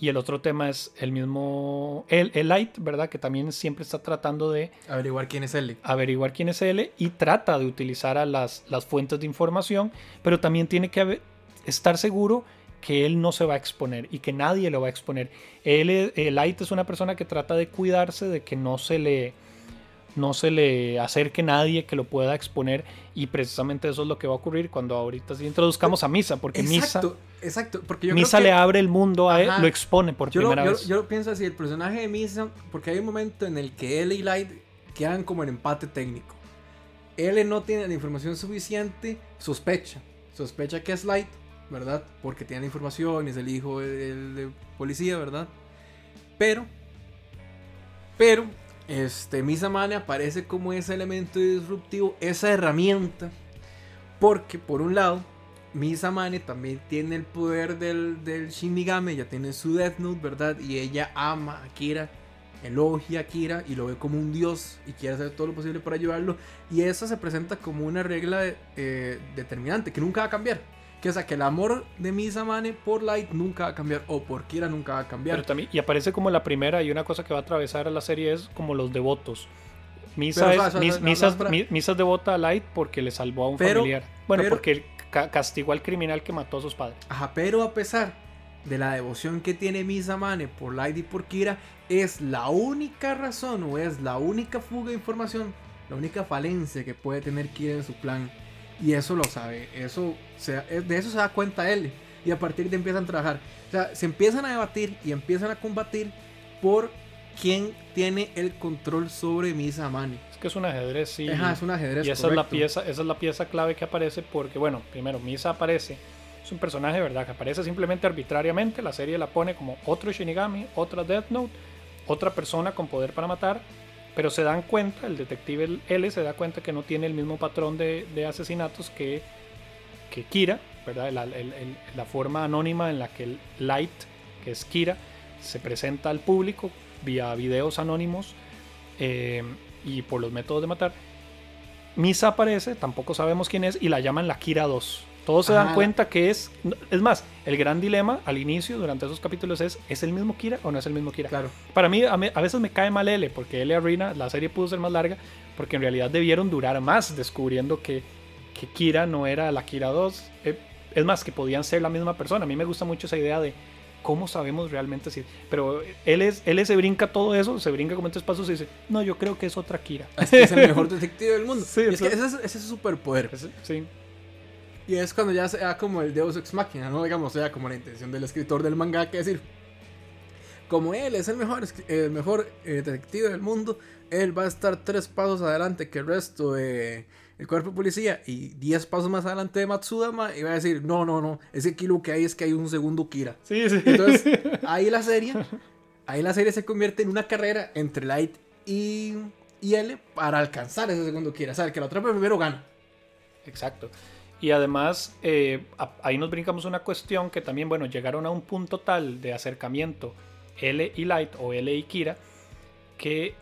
Y el otro tema es el mismo, el, el Light, ¿verdad? Que también siempre está tratando de Averiguar quién es L. averiguar quién es él y trata de utilizar a las, las fuentes de información, pero también tiene que haber- estar seguro que él no se va a exponer y que nadie lo va a exponer. Él, es- eh, Light es una persona que trata de cuidarse de que no se le no se le acerque nadie que lo pueda exponer y precisamente eso es lo que va a ocurrir cuando ahorita sí introduzcamos a Misa, porque Exacto, exacto. Porque yo Misa, Misa creo que le abre el mundo a él, Ajá. lo expone por yo primera vez. yo lo pienso así, el personaje de Misa, porque hay un momento en el que L y Light quedan como en empate técnico. L no tiene la información suficiente, sospecha. Sospecha que es Light, ¿verdad? Porque tiene la información, es el hijo del de policía, ¿verdad? Pero, pero, este, Misa Mane aparece como ese elemento disruptivo, esa herramienta. Porque, por un lado, Misa Mane también tiene el poder del, del Shinigami, ya tiene su Death Note, ¿verdad? Y ella ama a Kira, elogia a Kira y lo ve como un dios y quiere hacer todo lo posible para ayudarlo. Y eso se presenta como una regla eh, determinante que nunca va a cambiar. Que sea, que el amor de Misa Mane por Light nunca va a cambiar o por Kira nunca va a cambiar. Pero también, y aparece como la primera, y una cosa que va a atravesar a la serie es como los devotos. Misa, Pero, es, mis- no, no, es devota a Light porque le salvó a un Pero- familiar. Bueno, pero- porque ca- castigó al criminal que mató a sus padres. Ajá, pero a pesar de la devoción que tiene Misa Mane por Light y por Kira, es la única razón o es la única fuga de información, la única falencia que puede tener Kira en su plan. Y eso lo sabe, eso se- de eso se da cuenta él. Y a partir de ahí empiezan a trabajar. O sea, se empiezan a debatir y empiezan a combatir por quién tiene el control sobre Misa Mane. Es que es un ajedrez, sí. Ajá, es un ajedrez. y esa es, la pieza, esa es la pieza clave que aparece porque, bueno, primero, Misa aparece. Es un personaje, ¿verdad? Que aparece simplemente arbitrariamente. La serie la pone como otro Shinigami, otra Death Note, otra persona con poder para matar. Pero se dan cuenta, el detective L se da cuenta que no tiene el mismo patrón de, asesinatos que, que Kira, ¿verdad? La, forma anónima en la que Light, que es Kira, se presenta al público vía videos anónimos eh, y por los métodos de matar. Misa aparece, tampoco sabemos quién es, y la llaman la Kira 2. Todos se dan cuenta que es. Es más, el gran dilema al inicio, durante esos capítulos, es: ¿es el mismo Kira o no es el mismo Kira? Claro. Para mí, a, me- a veces me cae mal L, porque L Arena, la serie pudo ser más larga, porque en realidad debieron durar más descubriendo que, que Kira no era la Kira 2. Eh, es más, que podían ser la misma persona. A mí me gusta mucho esa idea de cómo sabemos realmente si. Pero él, es, él se brinca todo eso, se brinca como en tres pasos y dice: No, yo creo que es otra Kira. Es que es el mejor detective del mundo. Sí, es que ese es, ese es su superpoder. Sí. Y es cuando ya sea como el Deus Ex Machina, ¿no? Digamos, sea como la intención del escritor del manga, que decir, como él es el mejor, el mejor eh, detective del mundo, él va a estar tres pasos adelante que el resto de el cuerpo de policía y diez pasos más adelante de Matsudama y va a decir, no, no, no, ese aquí lo que hay es que hay un segundo Kira. Sí, sí. Entonces, ahí la serie, ahí la serie se convierte en una carrera entre Light y, y L para alcanzar ese segundo Kira. O sea, el que lo atrape primero gana. Exacto. Y además, eh, ahí nos brincamos una cuestión que también, bueno, llegaron a un punto tal de acercamiento L y Light o L y Kira que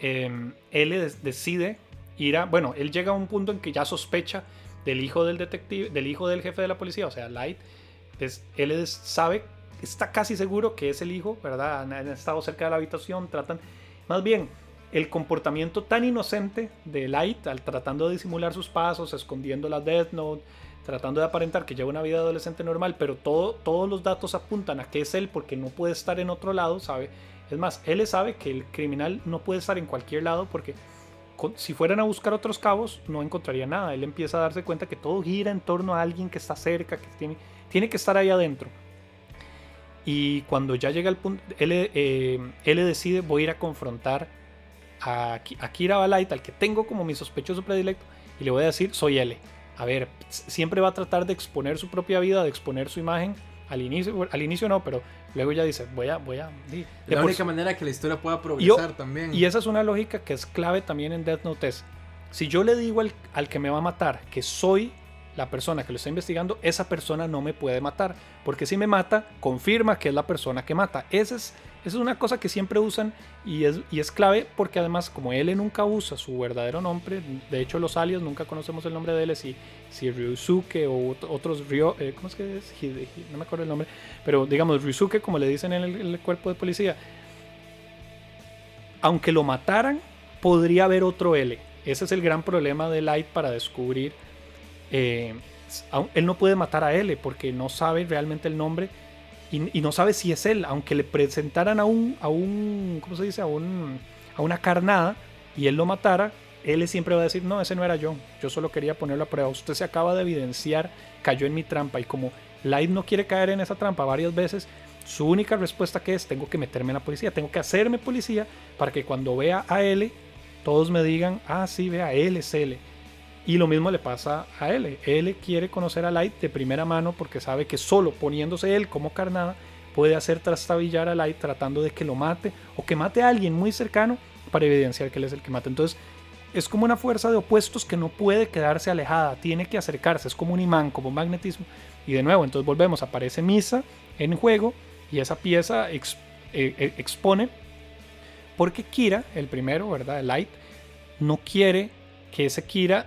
eh, L decide ir a, bueno, él llega a un punto en que ya sospecha del hijo del detective, del hijo del jefe de la policía, o sea, Light, es, él sabe, está casi seguro que es el hijo, ¿verdad? Han estado cerca de la habitación, tratan, más bien, el comportamiento tan inocente de Light, al tratando de disimular sus pasos, escondiendo la Death Note, tratando de aparentar que lleva una vida adolescente normal, pero todo, todos los datos apuntan a que es él porque no puede estar en otro lado, ¿sabe? Es más, él sabe que el criminal no puede estar en cualquier lado porque si fueran a buscar otros cabos no encontraría nada. Él empieza a darse cuenta que todo gira en torno a alguien que está cerca, que tiene, tiene que estar ahí adentro. Y cuando ya llega el punto, él, eh, él decide voy a ir a confrontar a, Ki- a Kira Balait, al que tengo como mi sospechoso predilecto, y le voy a decir, soy L. A ver, siempre va a tratar de exponer su propia vida, de exponer su imagen. Al inicio, al inicio no, pero luego ya dice, voy a, voy a... de la única sí- manera que la historia pueda progresar también. y esa es una lógica que es clave también en Death Note. Es, si yo le digo al, al que me va a matar que soy la persona que lo está investigando, esa persona no me puede matar. Porque si me mata, confirma que es la persona que mata. Ese es Esa es una cosa que siempre usan y es, y es clave porque además como L nunca usa su verdadero nombre, de hecho los alias nunca conocemos el nombre de él, si, si Ryusuke o otros Ryo, eh, ¿cómo es que es? no me acuerdo el nombre, pero digamos Ryusuke como le dicen en el, cuerpo de policía, aunque lo mataran, podría haber otro L. Ese es el gran problema de Light para descubrir. Eh, él no puede matar a L porque no sabe realmente el nombre y, no sabe si es él, aunque le presentaran a un, a un ¿cómo se dice? A, un, a una carnada y él lo matara, él siempre va a decir, no, ese no era yo, yo solo quería ponerlo a prueba, usted se acaba de evidenciar, cayó en mi trampa y como Light no quiere caer en esa trampa varias veces, su única respuesta que es, tengo que meterme en la policía, tengo que hacerme policía para que cuando vea a L, todos me digan, ah, sí, vea, él es L. Y lo mismo le pasa a L. L quiere conocer a Light de primera mano porque sabe que solo poniéndose él como carnada puede hacer trastabillar a Light tratando de que lo mate o que mate a alguien muy cercano para evidenciar que él es el que mata. Entonces es como una fuerza de opuestos que no puede quedarse alejada, tiene que acercarse, es como un imán, como un magnetismo. Y de nuevo, entonces volvemos, aparece Misa en juego y esa pieza eh, eh, expone porque Kira, el primero, ¿verdad? Light, no quiere que ese Kira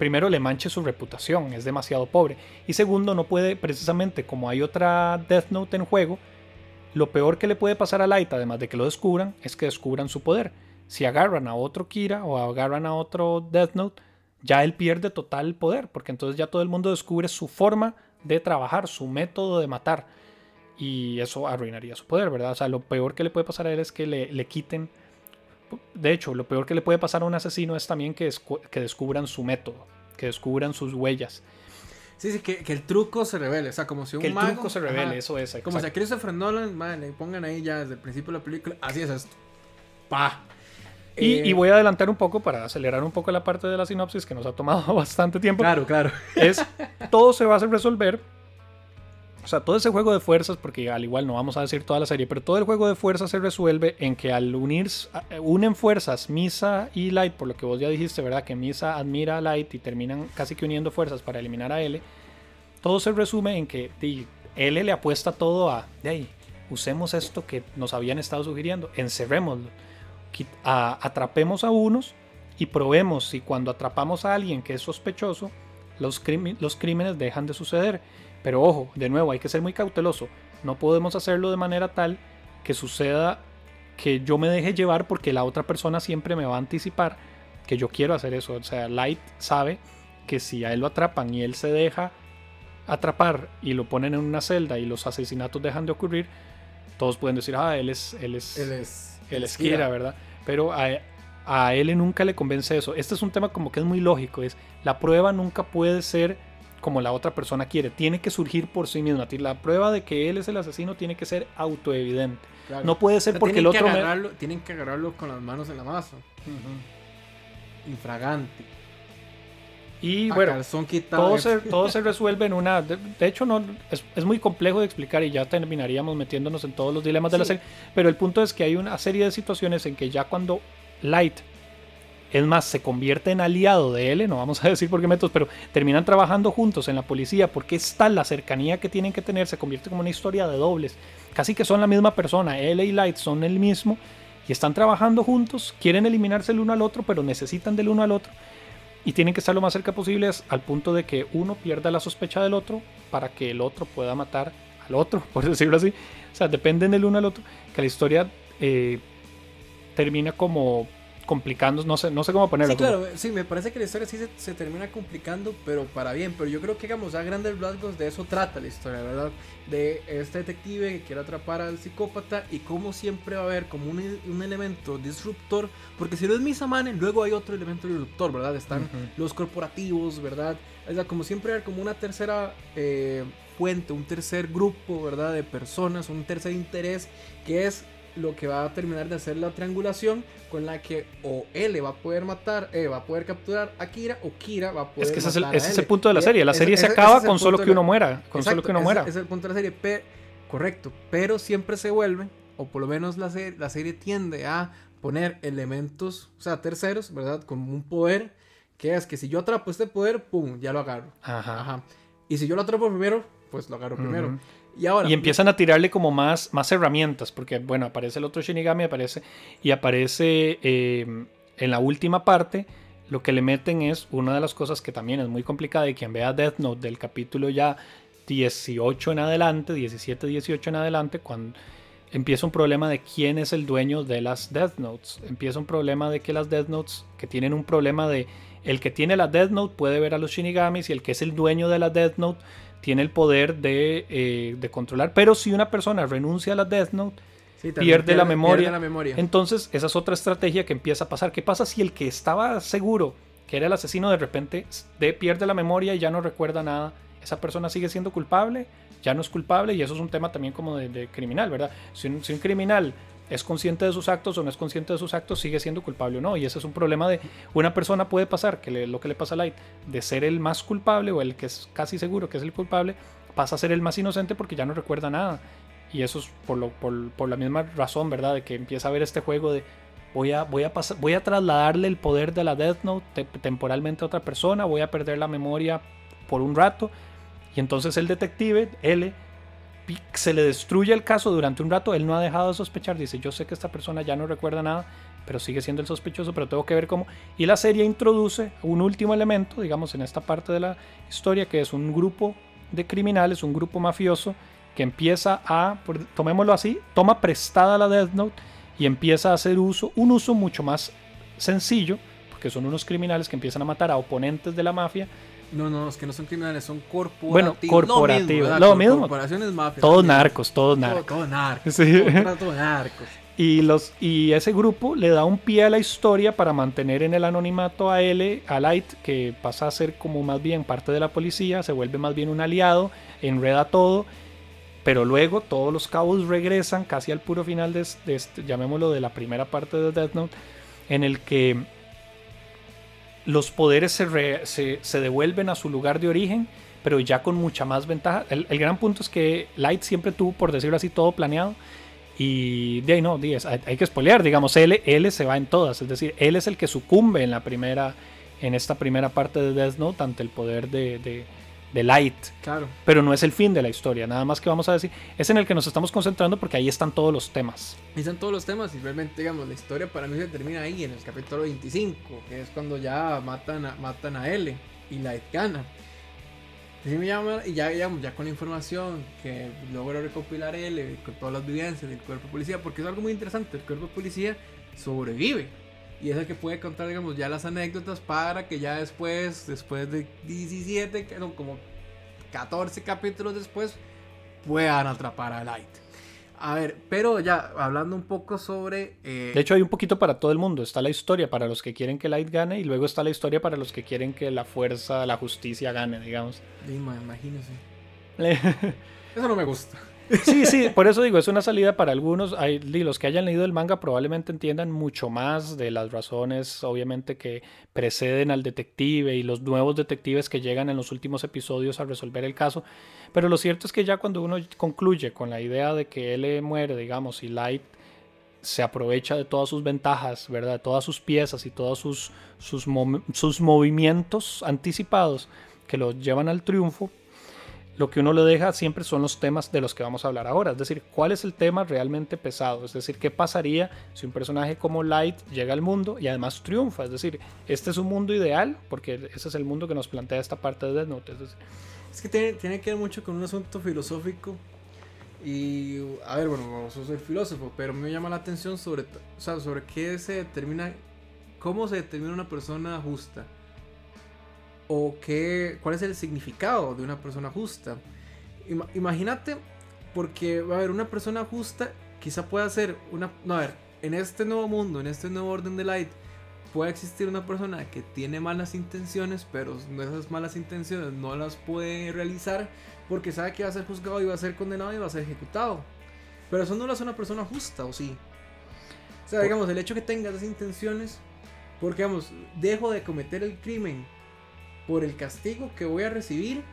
primero le manche su reputación, es demasiado pobre. Y segundo, no puede, precisamente como hay otra Death Note en juego, lo peor que le puede pasar a Light, además de que lo descubran, es que descubran su poder. Si agarran a otro Kira o agarran a otro Death Note, ya él pierde total poder, porque entonces ya todo el mundo descubre su forma de trabajar, su método de matar. Y eso arruinaría su poder, ¿verdad? O sea, lo peor que le puede pasar a él es que le, le quiten de hecho, lo peor que le puede pasar a un asesino es también que, que descubran su método, que descubran sus huellas. Sí, sí, que, el truco se revele. O sea, como si un Que el truco se revele, eso es. Como si a Christopher Nolan, le pongan ahí ya desde el principio de la película. Así es esto. Pa. Y, y, eh, voy a adelantar un poco para acelerar un poco la parte de la sinopsis que nos ha tomado bastante tiempo. Claro, claro. Es todo se va a resolver o sea, todo ese juego de fuerzas, porque al igual no vamos a decir toda la serie, pero todo el juego de fuerzas se resuelve en que al unir, unen fuerzas Misa y Light, por lo que vos ya dijiste, ¿verdad? Que Misa admira a Light y terminan casi que uniendo fuerzas para eliminar a L. Todo se resume en que L le apuesta todo a, de ahí, usemos esto que nos habían estado sugiriendo, encerrémoslo, atrapemos a unos y probemos si cuando atrapamos a alguien que es sospechoso, los, los crímenes dejan de suceder. Pero ojo, de nuevo, hay que ser muy cauteloso. No podemos hacerlo de manera tal que suceda que yo me deje llevar porque la otra persona siempre me va a anticipar que yo quiero hacer eso. O sea, Light sabe que si a él lo atrapan y él se deja atrapar y lo ponen en una celda y los asesinatos dejan de ocurrir, todos pueden decir, ah, él es, él es, él es, él es Kira, ¿verdad? Pero a, a él nunca le convence eso. Este es un tema como que es muy lógico, es la prueba nunca puede ser como la otra persona quiere. Tiene que surgir por sí misma. La prueba de que él es el asesino tiene que ser autoevidente. No puede ser porque el otro... Tienen que agarrarlo con las manos en la masa. Infragante. Y bueno, todo se, todo se, resuelve en una... De, hecho, no es, es, muy complejo de explicar y ya terminaríamos metiéndonos en todos los dilemas de la serie. Pero el punto es que hay una serie de situaciones en que ya cuando Light es más, se convierte en aliado de él, no vamos a decir por qué métodos, pero terminan trabajando juntos en la policía porque está la cercanía que tienen que tener, se convierte como una historia de dobles. Casi que son la misma persona, él y Light son el mismo y están trabajando juntos, quieren eliminarse el uno al otro, pero necesitan del uno al otro y tienen que estar lo más cerca posible al punto de que uno pierda la sospecha del otro para que el otro pueda matar al otro, por decirlo así. O sea, dependen del uno al otro, que la historia eh, termina como complicando, no sé, no sé cómo ponerlo. Sí, claro, sí, me parece que la historia sí se, termina complicando, pero para bien, pero yo creo que, digamos, a grandes rasgos de eso trata la historia, ¿verdad? De este detective que quiere atrapar al psicópata y cómo siempre va a haber como un, un elemento disruptor, porque si no es Misamane, luego hay otro elemento disruptor, ¿verdad? Están los corporativos, ¿verdad? O sea, como siempre hay como una tercera eh, fuente, un tercer grupo, ¿verdad? De personas, un tercer interés, que es lo que va a terminar de hacer la triangulación con la que o L va a poder matar, eh, va a poder capturar a Kira o Kira va a poder Es que ese, es el, ese es el, punto de la serie. La serie se acaba con solo que uno muera. Con solo que uno muera. Es el punto de la serie. correcto. Pero siempre se vuelve, o por lo menos la, serie, la serie tiende a poner elementos, o sea, terceros, ¿verdad? Como un poder, que es que si yo atrapo este poder, ¡pum! Ya lo agarro. Ajá. Y si yo lo atrapo primero, pues lo agarro primero. Y ahora. Y empiezan a tirarle como más, más herramientas, porque bueno, aparece el otro Shinigami, aparece y aparece eh, en la última parte. Lo que le meten es una de las cosas que también es muy complicada y quien vea Death Note del capítulo ya 18 en adelante, 17, 18 en adelante, cuando empieza un problema de quién es el dueño de las Death Notes. Empieza un problema de que las Death Notes, que tienen un problema de el que tiene la Death Note puede ver a los Shinigamis y el que es el dueño de la Death Note tiene el poder de, eh, de controlar. Pero si una persona renuncia a la Death Note, pierde, la memoria. la memoria. Entonces, esa es otra estrategia que empieza a pasar. ¿Qué pasa si el que estaba seguro que era el asesino de repente de, pierde la memoria y ya no recuerda nada? Esa persona sigue siendo culpable, ya no es culpable y eso es un tema también como de, criminal, ¿verdad? Si un, si un, criminal es consciente de sus actos o no es consciente de sus actos, sigue siendo culpable o no. Y ese es un problema de una persona puede pasar, que lo que le pasa a Light, de ser el más culpable o el que es casi seguro que es el culpable, pasa a ser el más inocente porque ya no recuerda nada. Y eso es por, lo, por, la misma razón, ¿verdad? De que empieza a ver este juego de voy a, voy a, pasar, voy a trasladarle el poder de la Death Note temporalmente a otra persona, voy a perder la memoria por un rato. Y entonces el detective, L, se le destruye el caso durante un rato, él no ha dejado de sospechar, dice, yo sé que esta persona ya no recuerda nada, pero sigue siendo el sospechoso, pero tengo que ver cómo. Y la serie introduce un último elemento, digamos, en esta parte de la historia, que es un grupo de criminales, un grupo mafioso, que empieza a, tomémoslo así, toma prestada la Death Note y empieza a hacer uso, un uso mucho más sencillo, porque son unos criminales que empiezan a matar a oponentes de la mafia. No, no, es que no son criminales, son corporativos. Bueno, corporativos. Lo mismo. Corporaciones mafias. Todos narcos, todos narcos. Todos narcos. Sí. Todos narcos. Y, los, y ese grupo le da un pie a la historia para mantener en el anonimato a L, a Light, que pasa a ser como más bien parte de la policía, se vuelve más bien un aliado, enreda todo pero luego todos los cabos regresan casi al puro final de, este, llamémoslo de la primera parte de Death Note, en el que los poderes se, se, devuelven a su lugar de origen, pero ya con mucha más ventaja. El, gran punto es que Light siempre tuvo, por decirlo así, todo planeado. Y de ahí no, hay, que spoilear, digamos, él se va en todas, es decir, él es el que sucumbe en la primera, en esta primera parte de Death Note ante el poder de de Light. Claro. Pero no es el fin de la historia, nada más que vamos a decir. Es en el que nos estamos concentrando porque ahí están todos los temas. Ahí están todos los temas y realmente, digamos, la historia para mí se termina ahí, en el capítulo 25, que es cuando ya matan a, matan a L y Light gana. Y me llama, y ya, digamos, ya con la información que logro recopilar L, con todas las vivencias del cuerpo de policía, porque es algo muy interesante, el cuerpo de policía sobrevive y es el que puede contar, digamos, ya las anécdotas para que ya después, después de 17, que son como 14 capítulos después, puedan atrapar a Light. A ver, pero ya hablando un poco sobre... Eh, de hecho hay un poquito para todo el mundo. Está la historia para los que quieren que Light gane y luego está la historia para los que quieren que la fuerza, la justicia gane, digamos. Dima, imagínese. Eso no me gusta. Sí, sí, por eso digo, es una salida para algunos. Hay, los que hayan leído el manga probablemente entiendan mucho más de las razones, obviamente, que preceden al detective y los nuevos detectives que llegan en los últimos episodios a resolver el caso. Pero lo cierto es que ya cuando uno concluye con la idea de que él muere, digamos, y Light se aprovecha de todas sus ventajas, ¿verdad? De todas sus piezas y todos sus, sus, sus movimientos anticipados que lo llevan al triunfo, lo que uno le deja siempre son los temas de los que vamos a hablar ahora. Es decir, cuál es el tema realmente pesado. Es decir, qué pasaría si un personaje como Light llega al mundo y además triunfa. Es decir, este es un mundo ideal, porque ese es el mundo que nos plantea esta parte de Death Note. Es, que tiene, tiene, que ver mucho con un asunto filosófico. Y, a ver, bueno, no soy filósofo, pero me llama la atención sobre, o sea, sobre qué se determina, cómo se determina una persona justa o qué, cuál es el significado de una persona justa. Imagínate, porque va a haber una persona justa, quizá pueda ser una... No, a ver, en este nuevo mundo, en este nuevo orden de light, puede existir una persona que tiene malas intenciones, pero esas malas intenciones no las puede realizar porque sabe que va a ser juzgado y va a ser condenado y va a ser ejecutado. Pero eso no lo hace una persona justa, ¿o sí? O sea, digamos, el hecho que tenga esas intenciones, porque, digamos, dejo de cometer el crimen por el castigo que voy a recibir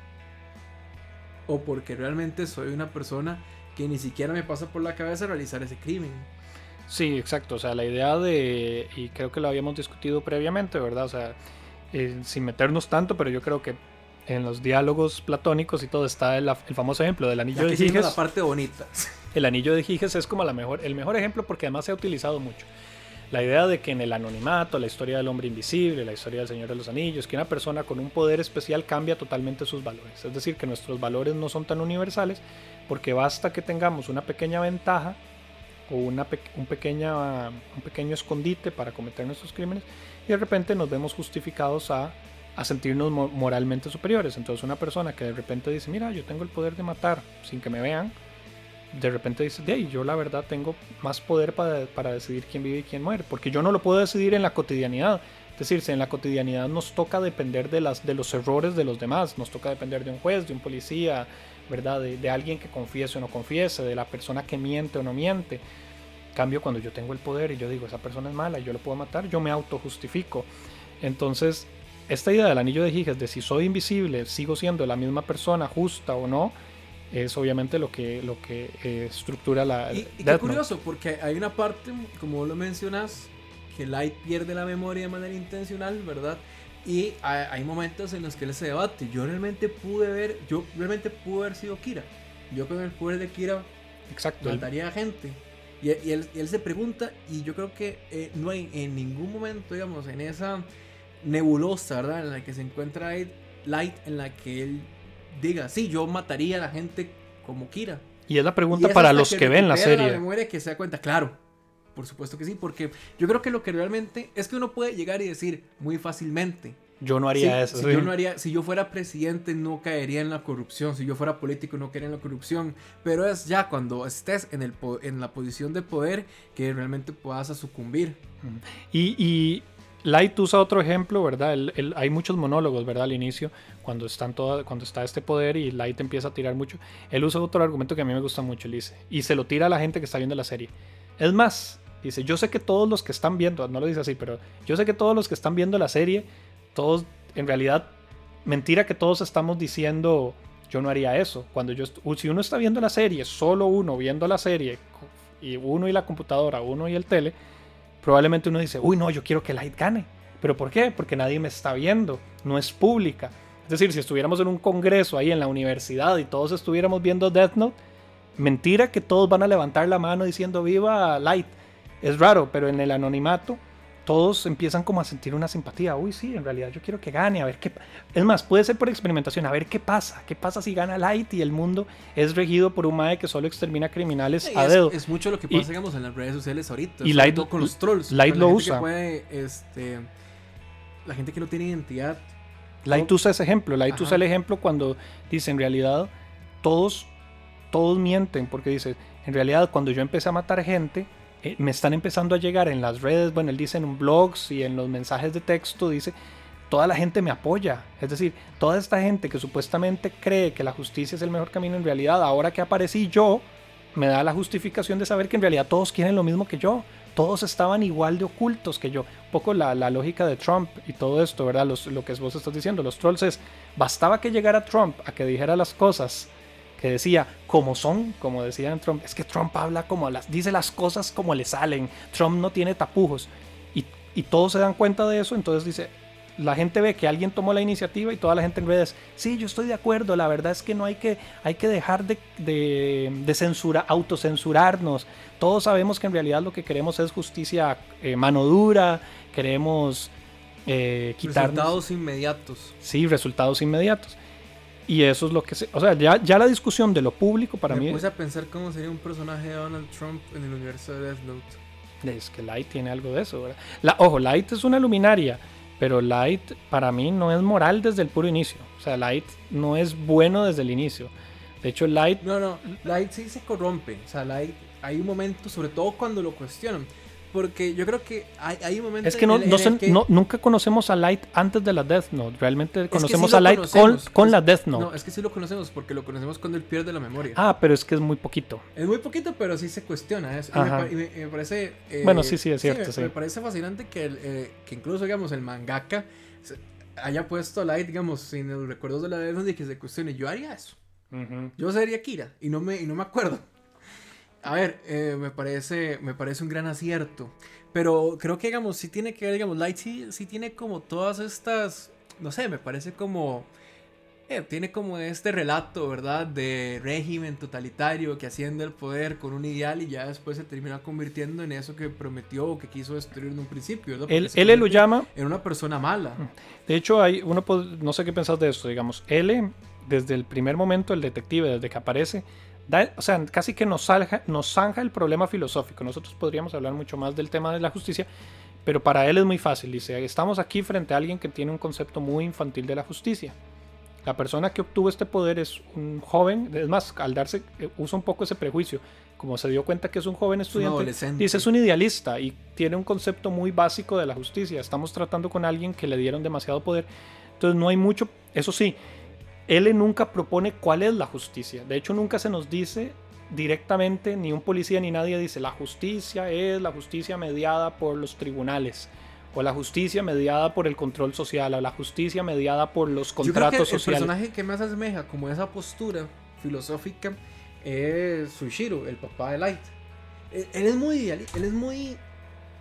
o porque realmente soy una persona que ni siquiera me pasa por la cabeza realizar ese crimen. Sí, exacto. O sea, la idea de, y creo que lo habíamos discutido previamente, ¿verdad? O sea, eh, sin meternos tanto, pero yo creo que en los diálogos platónicos y todo está el, el famoso ejemplo del anillo de Giges. la parte bonita. El anillo de Giges es como la mejor, el mejor ejemplo porque además se ha utilizado mucho. La idea de que en el anonimato, la historia del hombre invisible, la historia del Señor de los Anillos, que una persona con un poder especial cambia totalmente sus valores. Es decir, que nuestros valores no son tan universales porque basta que tengamos una pequeña ventaja o una un, pequeña, un pequeño escondite para cometer nuestros crímenes y de repente nos vemos justificados a, a sentirnos mo- moralmente superiores. Entonces una persona que de repente dice, mira, yo tengo el poder de matar sin que me vean, de repente dice, de ahí, yo la verdad tengo más poder para, para decidir quién vive y quién muere, porque yo no lo puedo decidir en la cotidianidad. Es decir, si en la cotidianidad nos toca depender de, las, de los errores de los demás, nos toca depender de un juez, de un policía, ¿verdad? De, de alguien que confiese o no confiese, de la persona que miente o no miente. En cambio, cuando yo tengo el poder y yo digo, esa persona es mala, yo lo puedo matar, yo me autojustifico. Entonces, esta idea del anillo de Giges, de si soy invisible, sigo siendo la misma persona justa o no, es obviamente lo que, lo que eh, estructura la Y, y qué Note. curioso, porque hay una parte, como lo mencionas, que Light pierde la memoria de manera intencional, ¿verdad? Y hay, hay momentos en los que él se debate. Yo realmente pude ver, yo realmente pude haber sido Kira. Yo con el poder de Kira Exacto. mataría a gente. Y, y él, y él se pregunta, y yo creo que eh, no hay en ningún momento, digamos, en esa nebulosa, ¿verdad? En la que se encuentra Light, Light, en la que él diga, sí, yo mataría a la gente como Kira. Y es la pregunta para los que ven la serie. memoria que se da cuenta, claro. Por supuesto que sí, porque yo creo que lo que realmente es que uno puede llegar y decir muy fácilmente. Yo no haría eso. si sí. yo no haría, si yo fuera presidente no caería en la corrupción, si yo fuera político no caería en la corrupción, pero es ya cuando estés en, el, en la posición de poder que realmente puedas a sucumbir. Y, y Light usa otro ejemplo, ¿verdad? Hay muchos monólogos, ¿verdad? Al inicio, cuando, están toda, cuando está este poder y Light empieza a tirar mucho. Él usa otro argumento que a mí me gusta mucho, él dice. Y se lo tira a la gente que está viendo la serie. Es más, dice, yo sé que todos los que están viendo, no lo dice así, pero yo sé que todos los que están viendo la serie, todos, en realidad, mentira que todos estamos diciendo, yo no haría eso. Cuando yo, si uno está viendo la serie, solo uno viendo la serie, y uno y la computadora, uno y el tele, probablemente uno dice, uy, no, yo quiero que Light gane. ¿Pero por qué? Porque nadie me está viendo, no es pública. Es decir, si estuviéramos en un congreso ahí en la universidad y todos estuviéramos viendo Death Note, mentira que todos van a levantar la mano diciendo viva Light. Es raro, pero en el anonimato todos empiezan como a sentir una simpatía. Uy, sí, en realidad yo quiero que gane, a ver qué... Es más, puede ser por experimentación, a ver qué pasa. ¿Qué pasa si gana Light y el mundo es regido por un mae que solo extermina criminales a es, dedo? es mucho lo que Y- pasa, digamos, en las redes sociales ahorita. y Light- con los trolls. Light lo usa. puede, este, la gente que no tiene identidad. Light usa ese ejemplo. Light Ajá. usa el ejemplo cuando dice, en realidad, todos, todos mienten, porque dice, en realidad, cuando yo empecé a matar gente, eh, me están empezando a llegar en las redes, bueno, él dice en blogs y en los mensajes de texto, dice, toda la gente me apoya. Es decir, toda esta gente que supuestamente cree que la justicia es el mejor camino, en realidad, ahora que aparecí yo, me da la justificación de saber que en realidad todos quieren lo mismo que yo. Todos estaban igual de ocultos que yo. Un poco la, la lógica de Trump y todo esto, ¿verdad? Lo que vos estás diciendo, los trolls es, bastaba que llegara Trump a que dijera las cosas que decía como son, como decían Trump, es que Trump habla como las, dice las cosas como le salen, Trump no tiene tapujos y, y todos se dan cuenta de eso, entonces dice, la gente ve que alguien tomó la iniciativa y toda la gente en redes, sí, yo estoy de acuerdo, la verdad es que no hay que, hay que dejar de, de, de censura, autocensurarnos, todos sabemos que en realidad lo que queremos es justicia eh, mano dura, queremos eh, quitarnos... Resultados inmediatos. Sí, resultados inmediatos. Y eso es lo que se... O sea, ya, ya la discusión de lo público para Me mí puse a pensar cómo sería un personaje de Donald Trump en el universo de Death Note. es que Light tiene algo de eso. ¿verdad? La, ojo, Light es una luminaria, pero Light para mí no es moral desde el puro inicio. O sea, Light no es bueno desde el inicio. De hecho, Light... No, no, Light sí se corrompe. O sea, Light, hay un momento, sobre todo cuando lo cuestionan. Porque yo creo que hay, hay un momento. Es que no, en el- no en el que- no- nunca conocemos a Light antes de la Death Note. Realmente que conocemos sí a Light con, conocemos. con la Death Note. No, es que sí lo conocemos porque lo conocemos cuando él pierde la memoria. Ah, pero es que es muy poquito. Es muy poquito, pero sí se cuestiona eso. Y me, Ajá. pa- y me- parece. eh, Bueno, sí, sí, es cierto, me, sí. me parece fascinante que, el, eh, que incluso, digamos, el mangaka haya puesto a Light, digamos, sin los recuerdos de la Death Note y que se cuestione. Yo haría eso. Yo sería Kira y no me, y no me acuerdo. A ver, eh, me, parece, me parece un gran acierto. Pero creo que, digamos, sí tiene que ver, digamos, Light sí, sí tiene como todas estas, no sé, me parece como eh, tiene como este relato, ¿verdad? De régimen totalitario que asciende al poder con un ideal y ya después se termina convirtiendo en eso que prometió o que quiso destruir en un principio. ¿verdad? Él, él lo llama, En una persona mala. de hecho, hay uno, no sé qué pensás de esto, digamos, L, desde el primer momento, el detective, desde que aparece, da- o sea, casi que nos, salga, nos zanja el problema filosófico. Nosotros podríamos hablar mucho más del tema de la justicia, pero para él es muy fácil. Dice, estamos aquí frente a alguien que tiene un concepto muy infantil de la justicia. La persona que obtuvo este poder es un joven, es más, al darse, eh, usa un poco ese prejuicio, como se dio cuenta que es un joven estudiante, adolescente. dice es un idealista y tiene un concepto muy básico de la justicia. Estamos tratando con alguien que le dieron demasiado poder, entonces no hay mucho, eso sí, él nunca propone cuál es la justicia. De hecho, nunca se nos dice directamente, ni un policía ni nadie dice, la justicia es la justicia mediada por los tribunales, o la justicia mediada por el control social, o la justicia mediada por los Yo creo que contratos el sociales. personaje que más asemeja como esa postura filosófica es Suishiro, el papá de Light. Él, él es muy él es muy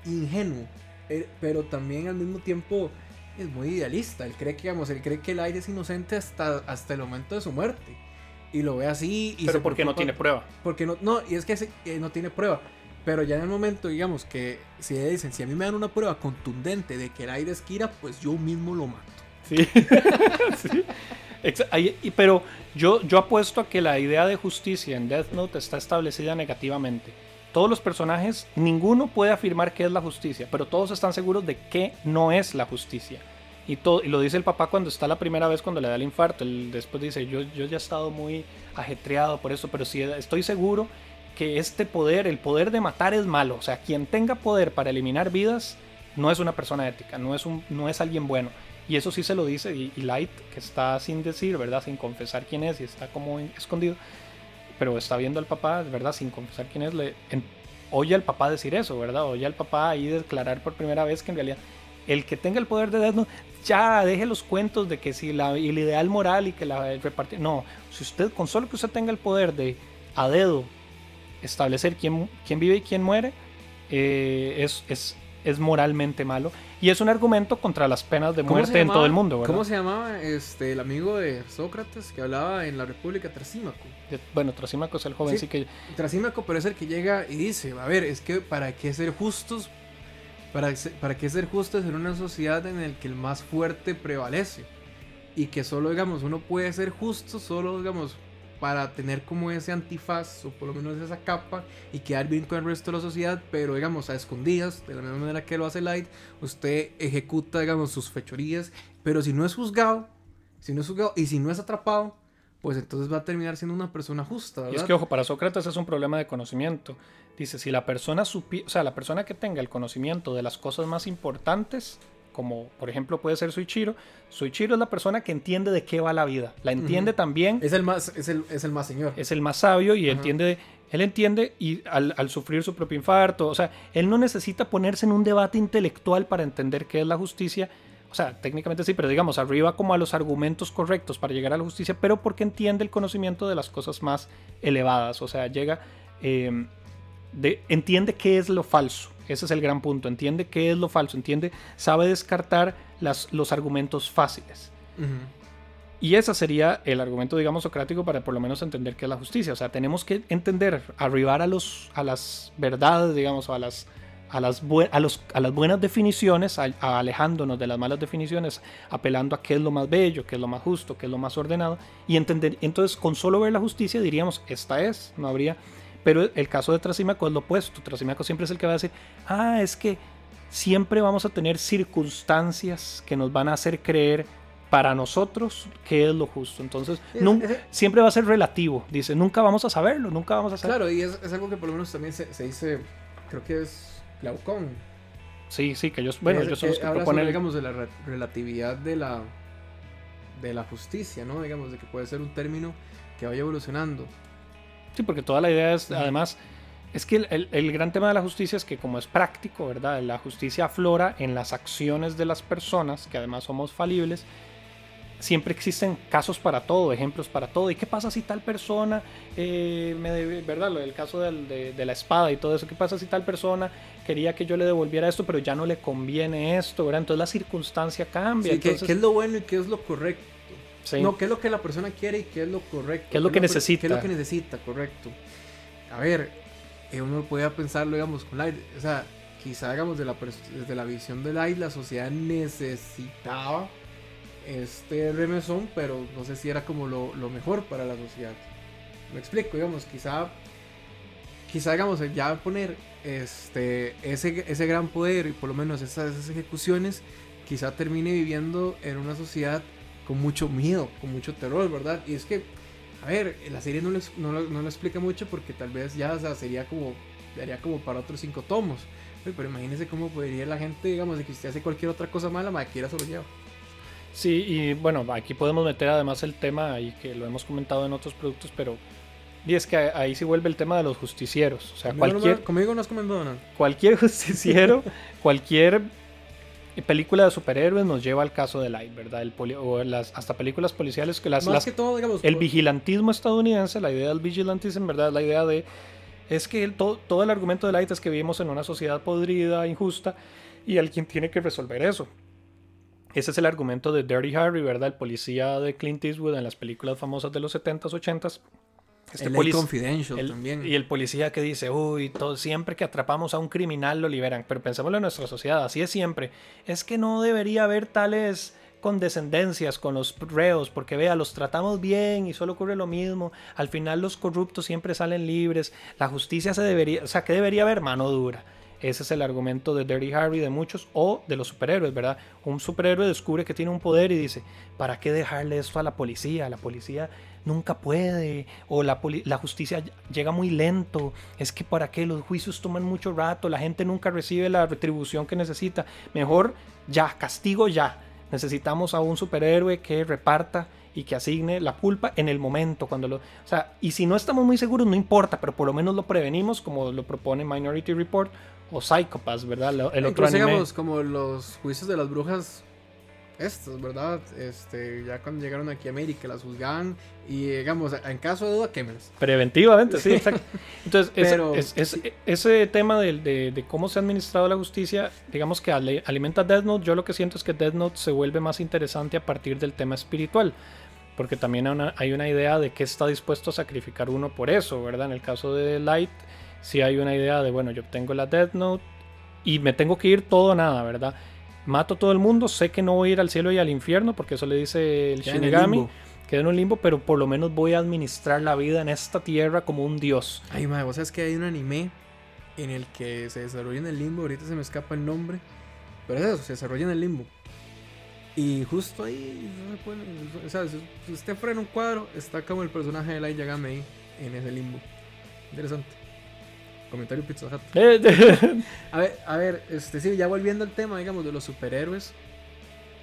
ingenuo, él- pero también al mismo tiempo es muy idealista. Él cree que, digamos, él cree que Light es inocente hasta, hasta el momento de su muerte. Y lo ve así. Y Pero porque no tiene prueba. Porque no, no, y es que eh, no tiene prueba. Pero ya en el momento, digamos, que si le dicen, si a mí me dan una prueba contundente de que el aire es Kira, pues yo mismo lo mato. Sí. Sí. Pero yo, yo apuesto a que la idea de justicia en Death Note está establecida negativamente. Todos los personajes, ninguno puede afirmar qué es la justicia, pero todos están seguros de que no es la justicia. Y, todo, y lo dice el papá cuando está la primera vez cuando le da el infarto. Él después dice, yo, yo ya he estado muy ajetreado por eso, pero sí estoy seguro que este poder, el poder de matar es malo. O sea, quien tenga poder para eliminar vidas no es una persona ética, no es, un, no es alguien bueno. Y eso sí se lo dice, y, y Light, que está sin decir, ¿verdad? Sin confesar quién es y está como escondido, pero está viendo al papá, ¿verdad? Sin confesar quién es, le, en- oye al papá decir eso, ¿verdad? Oye al papá ahí declarar por primera vez que en realidad el que tenga el poder de Death ya deje los cuentos de que si la, el ideal moral y que la repartir. No, si usted, con solo que usted tenga el poder de a dedo establecer quién, quién vive y quién muere, eh, es, es, es moralmente malo. Y es un argumento contra las penas de ¿Cómo muerte en todo el mundo, ¿verdad? ¿Cómo se llamaba este, el amigo de Sócrates que hablaba en la República Trasímaco? Bueno, Trasímaco es el joven, Sí. sí, que Trasímaco, pero es el que llega y dice, a ver, es que para qué ser justos, para, para qué ser justos en una sociedad en la que el más fuerte prevalece. Y que solo, digamos, uno puede ser justo solo, digamos, para tener como ese antifaz, o por lo menos esa capa, y quedar bien con el resto de la sociedad, pero, digamos, a escondidas, de la misma manera que lo hace Light, usted ejecuta, digamos, sus fechorías, pero si no es juzgado, si no es juzgado, y si no es atrapado, pues entonces va a terminar siendo una persona justa, ¿verdad? Y es que, ojo, para Sócrates es un problema de conocimiento. Dice, si la persona supi o sea, la persona que tenga el conocimiento de las cosas más importantes, como por ejemplo puede ser Suichiro, Suichiro es la persona que entiende de qué va la vida. La entiende también, Es el más, es el, es el más señor. es el más sabio y entiende, él entiende y al, al sufrir su propio infarto, o sea, él no necesita ponerse en un debate intelectual para entender qué es la justicia. O sea, técnicamente sí, pero digamos, arriba como a los argumentos correctos para llegar a la justicia, pero porque entiende el conocimiento de las cosas más elevadas. O sea, llega, eh, de, entiende qué es lo falso. Ese es el gran punto. Entiende qué es lo falso. Entiende, sabe descartar las, los argumentos fáciles. Y ese sería el argumento, digamos, socrático para por lo menos entender qué es la justicia. O sea, tenemos que entender, arribar a, los, a las verdades, digamos, o a las, a las, a los, a las buenas definiciones, a- a alejándonos de las malas definiciones, apelando a qué es lo más bello, qué es lo más justo, qué es lo más ordenado, y entender, entonces con solo ver la justicia diríamos, esta es, no habría, pero el caso de Trasímaco es lo opuesto, Trasímaco siempre es el que va a decir, ah, es que siempre vamos a tener circunstancias que nos van a hacer creer para nosotros qué es lo justo, entonces Es- nun- es- siempre va a ser relativo, dice, nunca vamos a saberlo, nunca vamos a saberlo. Claro, y es, es algo que por lo menos también se, se dice, creo que es Glaucón. Sí, sí, que ellos, bueno, ellos son los que proponen... sobre, digamos, de la re- relatividad de la, de la justicia, ¿no? Digamos, de que puede ser un término que vaya evolucionando. Sí, porque toda la idea es, además, es que el, el- el gran tema de la justicia es que como es práctico, ¿verdad? La justicia aflora en las acciones de las personas, que además somos falibles. Siempre existen casos para todo, ejemplos para todo. ¿Y qué pasa si tal persona, eh, me debe- ¿verdad? Del caso del- de, de la espada y todo eso. ¿Qué pasa si tal persona quería que yo le devolviera esto, pero ya no le conviene esto, ¿verdad? Entonces la circunstancia cambia. Sí, ¿qué, entonces, qué es lo bueno y qué es lo correcto? Sí. No, qué es lo que la persona quiere y qué es lo correcto. ¿Qué es lo que necesita? ¿Qué es lo que necesita, correcto? A ver, eh, uno puede pensarlo, digamos, con Light. O sea, quizá, digamos, de la, desde la visión de Light, la sociedad necesitaba este remesón, pero no sé si era como lo, lo mejor para la sociedad. Me explico, digamos, quizá, quizá, digamos, ya poner este, ese, ese gran poder y por lo menos esas, esas ejecuciones, quizá termine viviendo en una sociedad con mucho miedo, con mucho terror, ¿verdad? Y es que, a ver, la serie no lo, no lo- no lo explica mucho porque tal vez ya o sea, sería como, daría como para otros cinco tomos. Pero imagínense cómo podría la gente, digamos, de que usted hace cualquier otra cosa mala, Maquira se lo lleva. Sí, y bueno, aquí podemos meter además el tema, y que lo hemos comentado en otros productos, pero y es que ahí sí vuelve el tema de los justicieros. O sea, Conmigo no me- cualquier, conmigo no has comentado nada. cualquier justiciero, cualquier película de superhéroes nos lleva al caso de Light, ¿verdad? El poli- o las, hasta películas policiales que las, Más las- que todo, digamos, el por- vigilantismo estadounidense, la idea del vigilantismo, en verdad, la idea de es que el- todo, todo el argumento de Light es que vivimos en una sociedad podrida, injusta, y alguien tiene que resolver eso. Ese es el argumento de Dirty Harry, ¿verdad? El policía de Clint Eastwood en las películas famosas de los 70s, 80s. Este Confidential el- también. Y el policía que dice, uy, todo, siempre que atrapamos a un criminal lo liberan. Pero pensémoslo en nuestra sociedad, así es siempre. Es que no debería haber tales condescendencias con los reos, porque vea, los tratamos bien y solo ocurre lo mismo. Al final los corruptos siempre salen libres. La justicia se debería, o sea, que debería haber mano dura. Ese es el argumento de Dirty Harry de muchos o de los superhéroes, ¿verdad? Un superhéroe descubre que tiene un poder y dice, ¿para qué dejarle esto a la policía? La policía nunca puede, o la, la justicia llega muy lento, es que para qué los juicios toman mucho rato, la gente nunca recibe la retribución que necesita. Mejor ya, castigo ya. Necesitamos a un superhéroe que reparta y que asigne la culpa en el momento cuando lo, o sea, y si no estamos muy seguros no importa, pero por lo menos lo prevenimos como lo propone Minority Report o Psychopaths, ¿verdad? El otro Incluso, anime. digamos, como los juicios de las brujas estas, ¿verdad? Este, ya cuando llegaron aquí a América las juzgaban y, digamos, en caso de duda, quémelas. Preventivamente, sí, exacto. Entonces, ese- Pero- es- es- ese tema del- de, de cómo se ha administrado la justicia, digamos que ale- alimenta Death Note, yo lo que siento es que Death Note se vuelve más interesante a partir del tema espiritual, porque también hay una, hay una idea de qué está dispuesto a sacrificar uno por eso, ¿verdad? En el caso de Light, sí hay una idea de, bueno, yo obtengo la Death Note y me tengo que ir todo o nada, ¿verdad? Mato a todo el mundo, sé que no voy a ir al cielo y al infierno, porque eso le dice el Queda en el Shinigami quedo en un limbo, pero por lo menos voy a administrar la vida en esta tierra como un dios. Ay, madre, vos sabes que hay un anime en el que se desarrolla en el limbo, ahorita se me escapa el nombre, pero es eso, se desarrolla en el limbo. Y justo ahí, no se puede- o sea, si usted frena un cuadro, está como el personaje de Light Yagami ahí, en ese limbo. Interesante. Comentario Pizza Hut. Eh, A ver, a ver, este sí, ya volviendo al tema, digamos, de los superhéroes.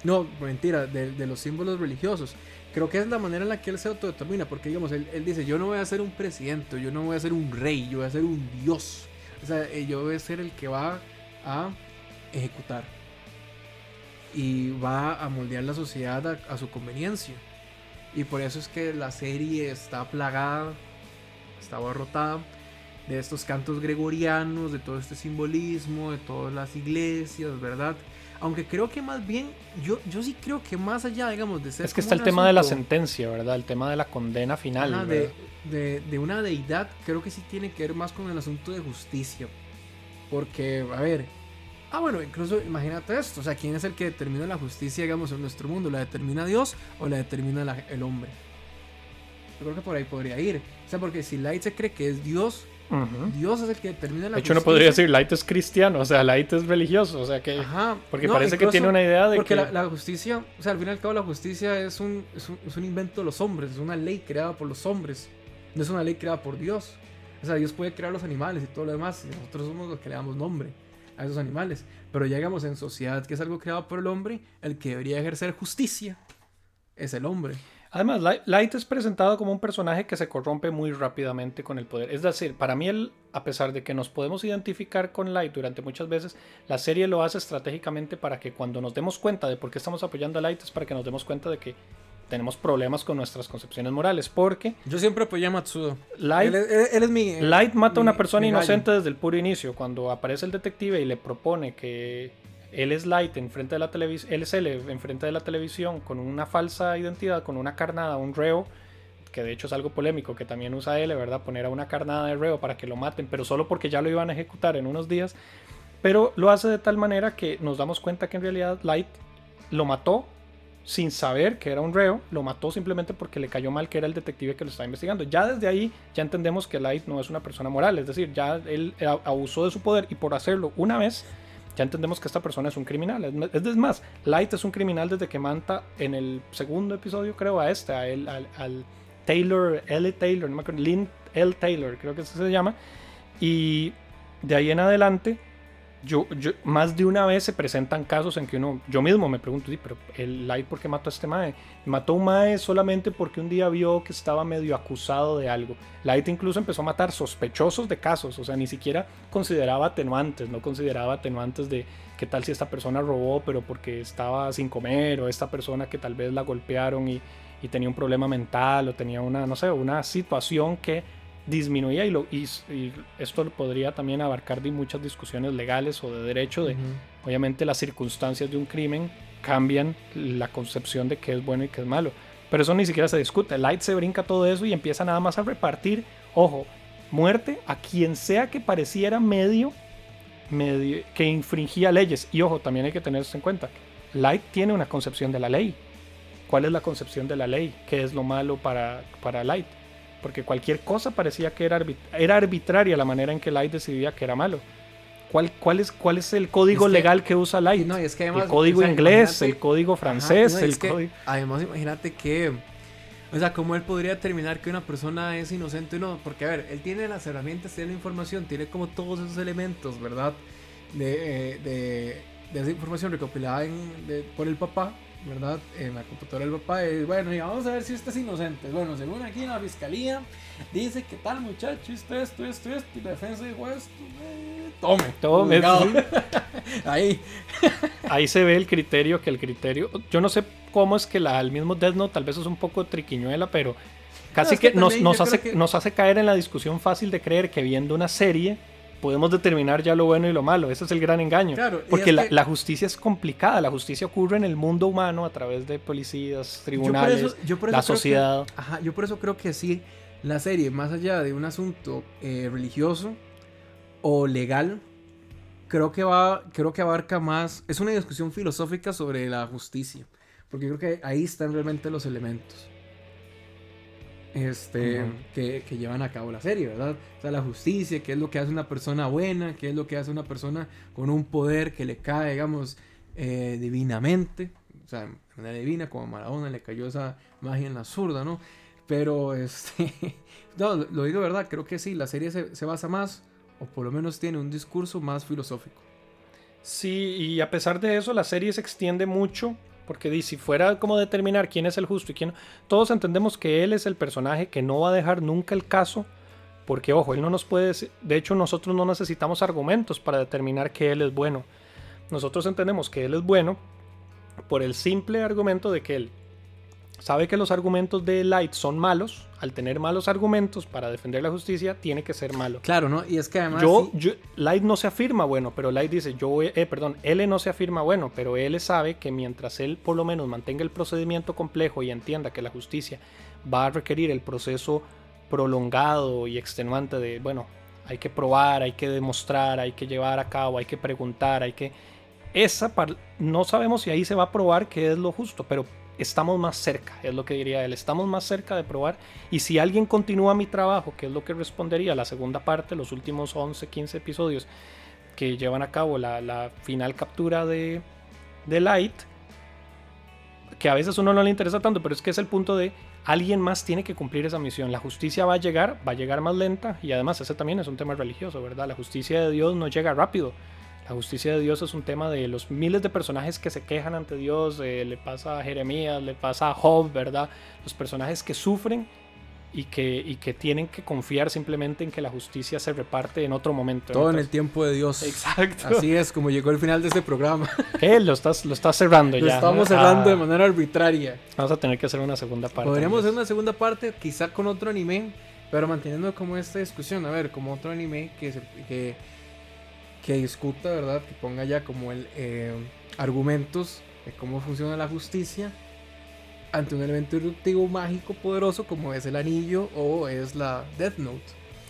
No, mentira, de, de los símbolos religiosos. Creo que es la manera en la que él se autodetermina, porque digamos, él, él dice, yo no voy a ser un presidente, yo no voy a ser un rey, yo voy a ser un dios. O sea, eh, yo voy a ser el que va a ejecutar. Y va a moldear la sociedad a, a su conveniencia. Y por eso es que la serie está plagada, está abarrotada de estos cantos gregorianos, de todo este simbolismo, de todas las iglesias, ¿verdad? Aunque creo que más bien, yo, yo sí creo que más allá, digamos, de ser... es que está el tema de la sentencia, ¿verdad? El tema de la condena final. ¿verdad? de, de, de una deidad, creo que sí tiene que ver más con el asunto de justicia. Porque, a ver, ah, bueno, incluso imagínate esto, o sea, ¿quién es el que determina la justicia, digamos, en nuestro mundo? ¿La determina Dios o la determina la- el hombre? Yo creo que por ahí podría ir. O sea, porque si Light se cree que es Dios, Ujú. Dios es el que determina la De hecho, uno justicia. podría decir, Light es cristiano, o sea, Light es religioso, o sea que... Ajá. Porque no, parece que incluso tiene una idea de Porque que... la, la justicia, o sea, al fin y al cabo la justicia es un, es, un, es un invento de los hombres, es una ley creada por los hombres, no es una ley creada por Dios. O sea, Dios puede crear los animales y todo lo demás, y nosotros somos los que le damos nombre a esos animales. Pero ya digamos en sociedad que es algo creado por el hombre, el que debería ejercer justicia es el hombre. Además, Light, es presentado como un personaje que se corrompe muy rápidamente con el poder. Es decir, para mí, él, a pesar de que nos podemos identificar con Light durante muchas veces, la serie lo hace estratégicamente para que cuando nos demos cuenta de por qué estamos apoyando a Light es para que nos demos cuenta de que tenemos problemas con nuestras concepciones morales. Porque Yo siempre apoyé a Matsudo. Light, Él, es- él- él es mi... Light mata a una persona gallo. inocente desde el puro inicio. Cuando aparece el detective y le propone que él es Light enfrente de la televisión, enfrente de la televisión con una falsa identidad, con una carnada, un reo, que de hecho es algo polémico que también usa él, ¿verdad? Poner a una carnada de reo para que lo maten, pero solo porque ya lo iban a ejecutar en unos días. Pero lo hace de tal manera que nos damos cuenta que en realidad Light lo mató sin saber que era un reo, lo mató simplemente porque le cayó mal que era el detective que lo estaba investigando. Ya desde ahí ya entendemos que Light no es una persona moral, es decir, ya él abusó de su poder y por hacerlo una vez, ya entendemos que esta persona es un criminal. Es, más, Light es un criminal desde que manta en el segundo episodio, creo, a este, a él, al, Taylor, L. Taylor, no me acuerdo, Lynn L. Taylor, creo que así se llama. Y de ahí en adelante yo, yo, más de una vez se presentan casos en que uno, yo mismo me pregunto, sí, pero el Light, ¿por qué mató a este Mae? Mató a un Mae solamente porque un día vio que estaba medio acusado de algo. Light incluso empezó a matar sospechosos de casos, o sea, ni siquiera consideraba atenuantes, no consideraba atenuantes de qué tal si esta persona robó, pero porque estaba sin comer, o esta persona que tal vez la golpearon y, y tenía un problema mental, o tenía una, no sé, una situación que disminuía y, lo, y, esto podría también abarcar de muchas discusiones legales o de derecho de obviamente las circunstancias de un crimen cambian la concepción de qué es bueno y qué es malo. Pero eso ni siquiera se discute. Light se brinca todo eso y empieza nada más a repartir ojo muerte a quien sea que pareciera medio medio que infringía leyes. Y ojo también hay que tener eso en cuenta. Light tiene una concepción de la ley. ¿cuál es la concepción de la ley? ¿qué es lo malo para, para Light? Porque cualquier cosa parecía que era, era arbitraria la manera en que Light decidía que era malo. ¿Cuál, cuál, es, cuál es el código legal que usa Light? No, es que además, el código inglés, el código francés, el código... Además, imagínate que... O sea, ¿cómo él podría determinar que una persona es inocente o no? Porque, a ver, él tiene las herramientas, tiene la información, tiene como todos esos elementos, ¿verdad? De, eh, de, de esa información recopilada por el papá ¿verdad? En la computadora del papá. Y bueno, y vamos a ver si usted es inocente. Bueno, según aquí en la fiscalía, dice que tal muchacho, esto, esto, esto, esto, y la defensa dijo esto. Eh, tome, tome. Ahí. Ahí se ve el criterio, que el criterio. Yo no sé cómo es que la, el mismo Death Note tal vez es un poco triquiñuela, pero casi que, nos, nos, hace, nos hace caer en la discusión fácil de creer que viendo una serie podemos determinar ya lo bueno y lo malo. Ese es el gran engaño. porque la, justicia es complicada. La justicia ocurre en el mundo humano a través de policías, tribunales, la sociedad. ajá, yo por eso creo que sí, la serie, más allá de un asunto eh, religioso o legal, creo que, va, creo que abarca más. Es una discusión filosófica sobre la justicia. Porque creo que ahí están realmente los elementos este, que, llevan a cabo la serie, ¿verdad? O sea, la justicia, qué es lo que hace una persona buena, qué es lo que hace una persona con un poder que le cae, digamos, eh, divinamente, o sea, de manera divina, como a Maradona le cayó esa magia en la zurda, ¿no? Pero, este, no, lo digo verdad, creo que sí, la serie se, se basa más, o por lo menos tiene un discurso más filosófico. Sí, y a pesar de eso, la serie se extiende mucho porque si fuera como determinar quién es el justo y quién no, todos entendemos que él es el personaje que no va a dejar nunca el caso, porque ojo, él no nos puede, de hecho nosotros no necesitamos argumentos para determinar que él es bueno. Nosotros entendemos que él es bueno por el simple argumento de que él sabe que los argumentos de Light son malos, al tener malos argumentos para defender la justicia, tiene que ser malo. Claro, ¿no? Y es que además... Yo, Light no se afirma bueno, pero Light dice, yo, eh, perdón, L no se afirma bueno, pero L sabe que mientras él por lo menos mantenga el procedimiento complejo y entienda que la justicia va a requerir el proceso prolongado y extenuante de, bueno, hay que probar, hay que demostrar, hay que llevar a cabo, hay que preguntar, hay que... Esa no sabemos si ahí se va a probar qué es lo justo, pero estamos más cerca, es lo que diría él, estamos más cerca de probar. Y si alguien continúa mi trabajo, que es lo que respondería la segunda parte, los últimos 11, 15 episodios que llevan a cabo la, final captura de, de Light, que a veces uno no le interesa tanto, pero es que es el punto de alguien más tiene que cumplir esa misión. La justicia va a llegar, va a llegar más lenta y además ese también es un tema religioso, ¿verdad? La justicia de Dios no llega rápido. La justicia de Dios es un tema de los miles de personajes que se quejan ante Dios. Eh, le pasa a Jeremías, le pasa a Job, ¿verdad? Los personajes que sufren y que, y que tienen que confiar simplemente en que la justicia se reparte en otro momento. Todo en el tiempo de Dios. Exacto. Así es como llegó el final de este programa. ¿Qué? Lo estás, lo estás cerrando ya. Lo estamos cerrando de ah. manera arbitraria. Vamos a tener que hacer una segunda parte. Podríamos hacer una segunda parte, quizá con otro anime, pero manteniendo como esta discusión. A ver, como otro anime que, que que discuta, ¿verdad? Que ponga ya como el eh, argumentos de cómo funciona la justicia ante un elemento irruptivo mágico poderoso como es el anillo o es la Death Note.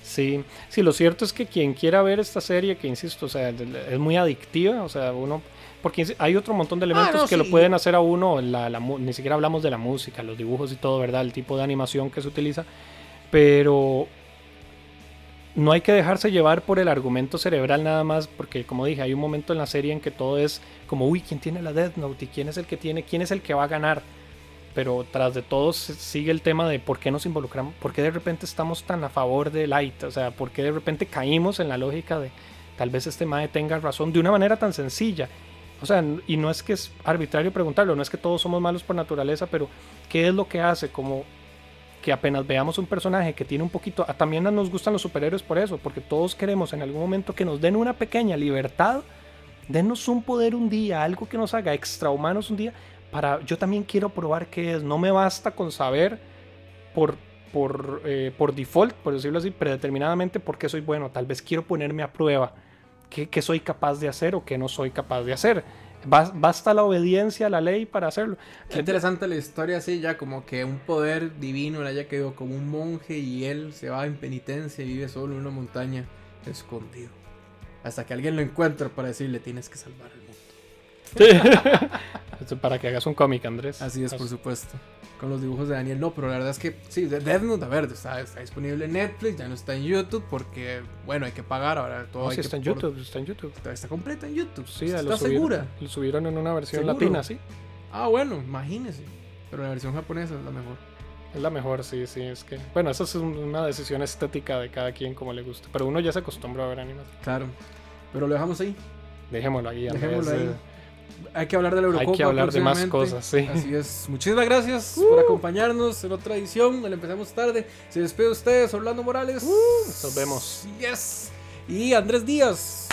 Sí, sí, lo cierto es que quien quiera ver esta serie, que insisto, o sea, es muy adictiva, o sea, uno, porque hay otro montón de elementos Ah, no, que lo pueden hacer a uno, la, la mu- ni siquiera hablamos de la música, los dibujos y todo, ¿verdad? El tipo de animación que se utiliza, pero no hay que dejarse llevar por el argumento cerebral nada más, porque como dije, hay un momento en la serie en que todo es como, uy, ¿quién tiene la Death Note? ¿Y quién es el que tiene? ¿Quién es el que va a ganar? Pero tras de todo sigue el tema de por qué nos involucramos, por qué de repente estamos tan a favor de Light, o sea, por qué de repente caímos en la lógica de tal vez este Mae tenga razón de una manera tan sencilla. O sea, y no es que es arbitrario preguntarlo, no es que todos somos malos por naturaleza, pero ¿qué es lo que hace? Como que apenas veamos un personaje que tiene un poquito, ah, también nos gustan los superhéroes por eso, porque todos queremos en algún momento que nos den una pequeña libertad, denos un poder un día, algo que nos haga extrahumanos un día, para yo también quiero probar qué es, no me basta con saber por, por, eh, por default, por decirlo así, predeterminadamente por qué soy bueno, tal vez quiero ponerme a prueba qué, qué soy capaz de hacer o qué no soy capaz de hacer. Bas- Basta la obediencia a la ley para hacerlo. Qué interesante la historia así, ya como que un poder divino le haya quedado como un monje y él se va en penitencia y vive solo en una montaña escondido. Hasta que alguien lo encuentra para decirle tienes que salvar Esto para que hagas un cómic, Andrés. Así es, por supuesto. Con los dibujos de Daniel, no, pero la verdad es que sí, de- Death Note, a ver, está, está disponible en Netflix, ya no está en YouTube porque, bueno, hay que pagar ahora todo. No, hay sí que está en por- YouTube, está en YouTube. Está, está completa en YouTube. Sí, ¿Estás lo subieron, segura? Lo subieron en una versión ¿Seguro? latina, sí. Ah, bueno, imagínese. Pero la versión japonesa es la mejor. Es la mejor, sí, sí. Es que, bueno, eso es un- una decisión estética de cada quien como le guste. Pero uno ya se acostumbra a ver animes. Claro. Pero lo dejamos ahí. Dejémoslo ahí. Dejémoslo ahí. Hay que hablar de la Hay Eurocopa. que hablar de más cosas, sí. Así es. Muchísimas gracias por acompañarnos en otra edición. Le empezamos tarde. Se despide de ustedes, Orlando Morales. nos vemos. Yes. Y Andrés Díaz.